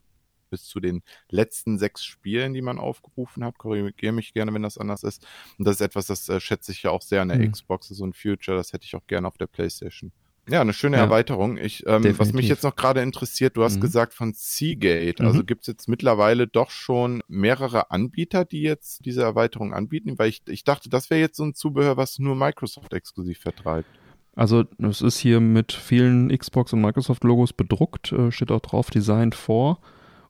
bis zu den letzten sechs Spielen, die man aufgerufen hat. Korrigiere mich gerne, wenn das anders ist. Und das ist etwas, das äh, schätze ich ja auch sehr an der mhm. Xbox, so ein Future, das hätte ich auch gerne auf der PlayStation. Ja, eine schöne ja, Erweiterung. Ich, ähm, was mich jetzt noch gerade interessiert, du hast mhm. gesagt von Seagate. Also mhm. gibt es jetzt mittlerweile doch schon mehrere Anbieter, die jetzt diese Erweiterung anbieten? Weil ich, ich dachte, das wäre jetzt so ein Zubehör, was nur Microsoft exklusiv vertreibt. Also es ist hier mit vielen Xbox und Microsoft-Logos bedruckt, äh, steht auch drauf, Designed for.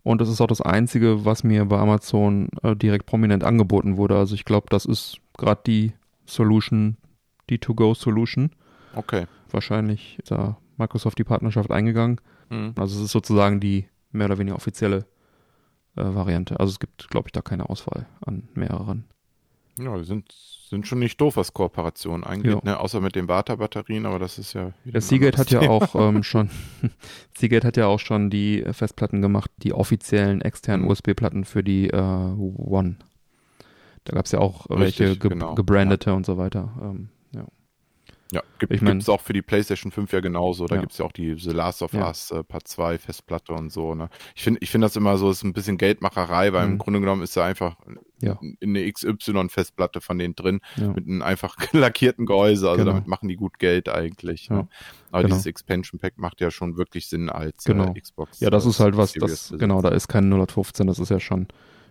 Und das ist auch das Einzige, was mir bei Amazon äh, direkt prominent angeboten wurde. Also ich glaube, das ist gerade die Solution, die To-Go-Solution. Okay wahrscheinlich ist da Microsoft die Partnerschaft eingegangen. Mhm. Also es ist sozusagen die mehr oder weniger offizielle äh, Variante. Also es gibt, glaube ich, da keine Auswahl an mehreren. Ja, die sind, sind schon nicht doof, was Kooperationen angeht, ne? außer mit den Vata-Batterien, aber das ist ja. Der Seagate hat ja auch ähm, schon, Seagate hat ja auch schon die Festplatten gemacht, die offiziellen externen mhm. USB-Platten für die äh, One. Da gab es ja auch Richtig, welche ge genau. gebrandete ja. und so weiter. Ähm, ja, gibt es auch für die PlayStation 5 ja genauso. Da ja. gibt es ja auch die The Last of ja. Us äh, Part 2 Festplatte und so. Ne? Ich finde ich finde das immer so, ist ein bisschen Geldmacherei, weil mhm. im Grunde genommen ist da einfach ja. eine XY-Festplatte von denen drin mit einem einfach lackierten Gehäuse. Also genau. damit machen die gut Geld eigentlich. Ne? Aber genau. dieses Expansion Pack macht ja schon wirklich Sinn als äh, genau. äh, Xbox. Ja, das ist halt was, das, genau, da ist kein 015, das ist ja schon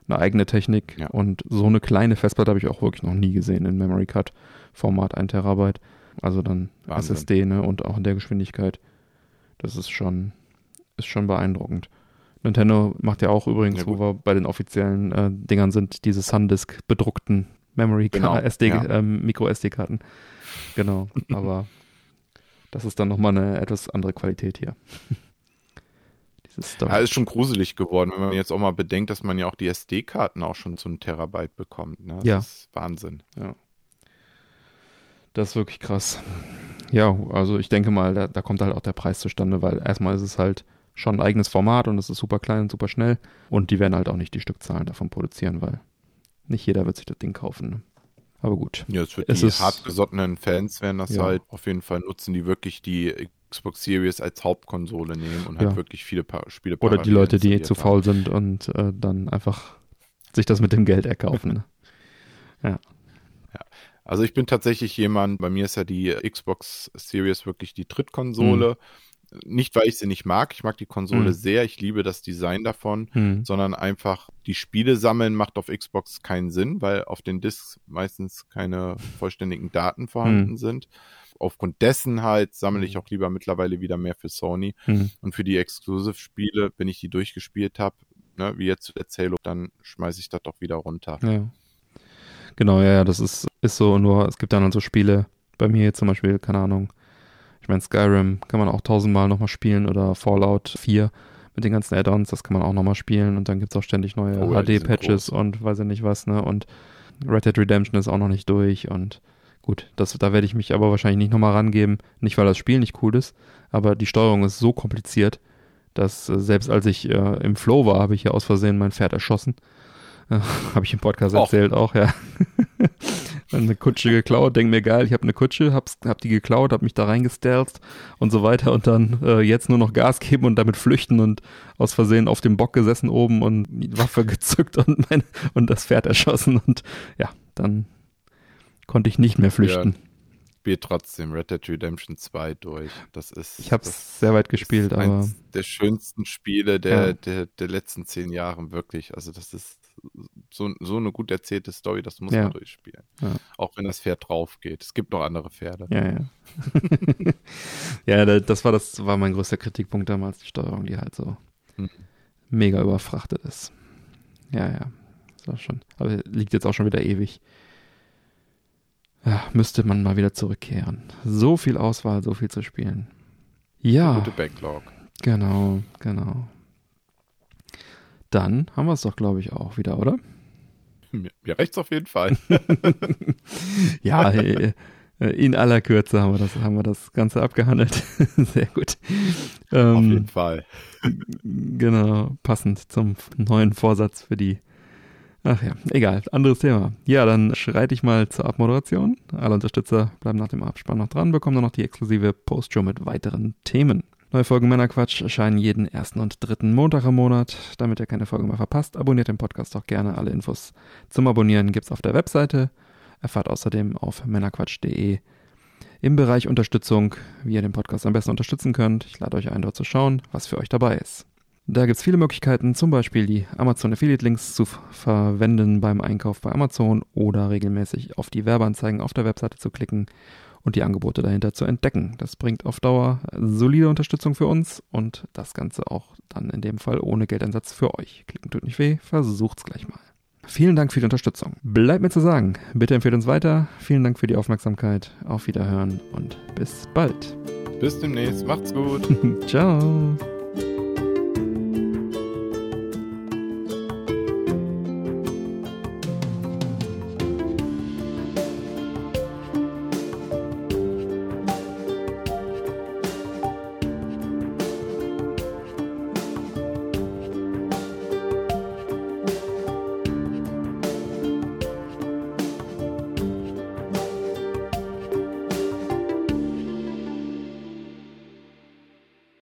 eine eigene Technik. Und so eine kleine Festplatte habe ich auch wirklich noch nie gesehen in Memory Card Format 1 Terabyte. Also dann Wahnsinn. SSD, ne? Und auch in der Geschwindigkeit. Das ist schon, ist schon beeindruckend. Nintendo macht ja auch übrigens, ja, wo wir bei den offiziellen äh, Dingern sind, diese Sundisk bedruckten Memory genau, SD, ja. ähm, Micro SD-Karten. Genau, aber das ist dann nochmal eine etwas andere Qualität hier. ja, ist schon gruselig geworden, wenn man jetzt auch mal bedenkt, dass man ja auch die SD-Karten auch schon zu einem Terabyte bekommt. Ne? Das ja. ist Wahnsinn. Ja. Das ist wirklich krass. Ja, also ich denke mal, da, da, kommt halt auch der Preis zustande, weil erstmal ist es halt schon ein eigenes Format und es ist super klein und super schnell und die werden halt auch nicht die Stückzahlen davon produzieren, weil nicht jeder wird sich das Ding kaufen. Ne? Aber gut. Ja, es wird es die ist, hartgesottenen Fans werden das ja. halt auf jeden Fall nutzen, die wirklich die Xbox Series als Hauptkonsole nehmen und halt ja. wirklich viele pa Spiele Oder die Leute, die zu faul sind und äh, dann einfach sich das mit dem Geld erkaufen. Ne? ja. Also ich bin tatsächlich jemand, bei mir ist ja die Xbox Series wirklich die Drittkonsole. Mhm. Nicht, weil ich sie nicht mag, ich mag die Konsole mhm. sehr, ich liebe das Design davon, mhm. sondern einfach die Spiele sammeln macht auf Xbox keinen Sinn, weil auf den Discs meistens keine vollständigen Daten vorhanden mhm. sind. Aufgrund dessen halt sammle ich mhm. auch lieber mittlerweile wieder mehr für Sony. Mhm. Und für die Exclusive-Spiele, wenn ich die durchgespielt habe, ne, wie jetzt Halo, dann schmeiße ich das doch wieder runter. Ja. Genau, ja, ja, das ist, ist so, nur es gibt dann halt so Spiele, bei mir zum Beispiel, keine Ahnung, ich meine Skyrim kann man auch tausendmal nochmal spielen oder Fallout 4 mit den ganzen Add-ons, das kann man auch nochmal spielen. Und dann gibt es auch ständig neue oh, HD-Patches und weiß ich nicht was, ne, und Red Dead Redemption ist auch noch nicht durch und gut, das, da werde ich mich aber wahrscheinlich nicht nochmal rangeben, nicht weil das Spiel nicht cool ist, aber die Steuerung ist so kompliziert, dass äh, selbst als ich äh, im Flow war, habe ich ja aus Versehen mein Pferd erschossen. Habe ich im Podcast Och. erzählt auch, ja. eine Kutsche geklaut, denk mir geil, ich habe eine Kutsche, hab's, hab die geklaut, hab mich da reingestelzt und so weiter und dann äh, jetzt nur noch Gas geben und damit flüchten und aus Versehen auf dem Bock gesessen oben und die Waffe gezückt und mein, und das Pferd erschossen und ja, dann konnte ich nicht mehr flüchten. Ja spiele trotzdem Red Dead Redemption 2 durch. Das ist. Ich habe es sehr weit gespielt, aber. Eines der schönsten Spiele der, ja. der, der letzten zehn Jahre, wirklich. Also, das ist so, so eine gut erzählte Story, das muss ja. man durchspielen. Ja. Auch wenn das Pferd drauf geht. Es gibt noch andere Pferde. Ja, ja. ja, das war das war mein größter Kritikpunkt damals, die Steuerung, die halt so hm. mega überfrachtet ist. Ja, ja. Das schon. Aber liegt jetzt auch schon wieder ewig. ja, müsste man mal wieder zurückkehren. So viel Auswahl, so viel zu spielen. Ja. Gute Backlog. Genau, genau. Dann haben wir es doch, glaube ich, auch wieder, oder? Mir, mir rechts auf jeden Fall. ja, äh, in aller Kürze haben wir das, haben wir das Ganze abgehandelt. Sehr gut. Ähm, auf jeden Fall. Genau, passend zum neuen Vorsatz für die. Ach ja, egal, anderes Thema. Ja, dann schreite ich mal zur Abmoderation. Alle Unterstützer bleiben nach dem Abspann noch dran, bekommen dann noch die exklusive Postshow mit weiteren Themen. Neue Folgen Männerquatsch erscheinen jeden ersten und dritten Montag im Monat. Damit ihr keine Folge mehr verpasst, abonniert den Podcast auch gerne. Alle Infos zum Abonnieren gibt's auf der Webseite. Erfahrt außerdem auf männerquatsch.de im Bereich Unterstützung, wie ihr den Podcast am besten unterstützen könnt. Ich lade euch ein, dort zu schauen, was für euch dabei ist. Da gibt's viele Möglichkeiten, zum Beispiel die Amazon Affiliate Links zu verwenden beim Einkauf bei Amazon oder regelmäßig auf die Werbeanzeigen auf der Webseite zu klicken und die Angebote dahinter zu entdecken. Das bringt auf Dauer solide Unterstützung für uns und das Ganze auch dann in dem Fall ohne Geldeinsatz für euch. Klicken tut nicht weh, versucht's gleich mal. Vielen Dank für die Unterstützung. Bleibt mir zu sagen, bitte empfehlt uns weiter. Vielen Dank für die Aufmerksamkeit. Auf Wiederhören und bis bald. Bis demnächst. Macht's gut. Ciao.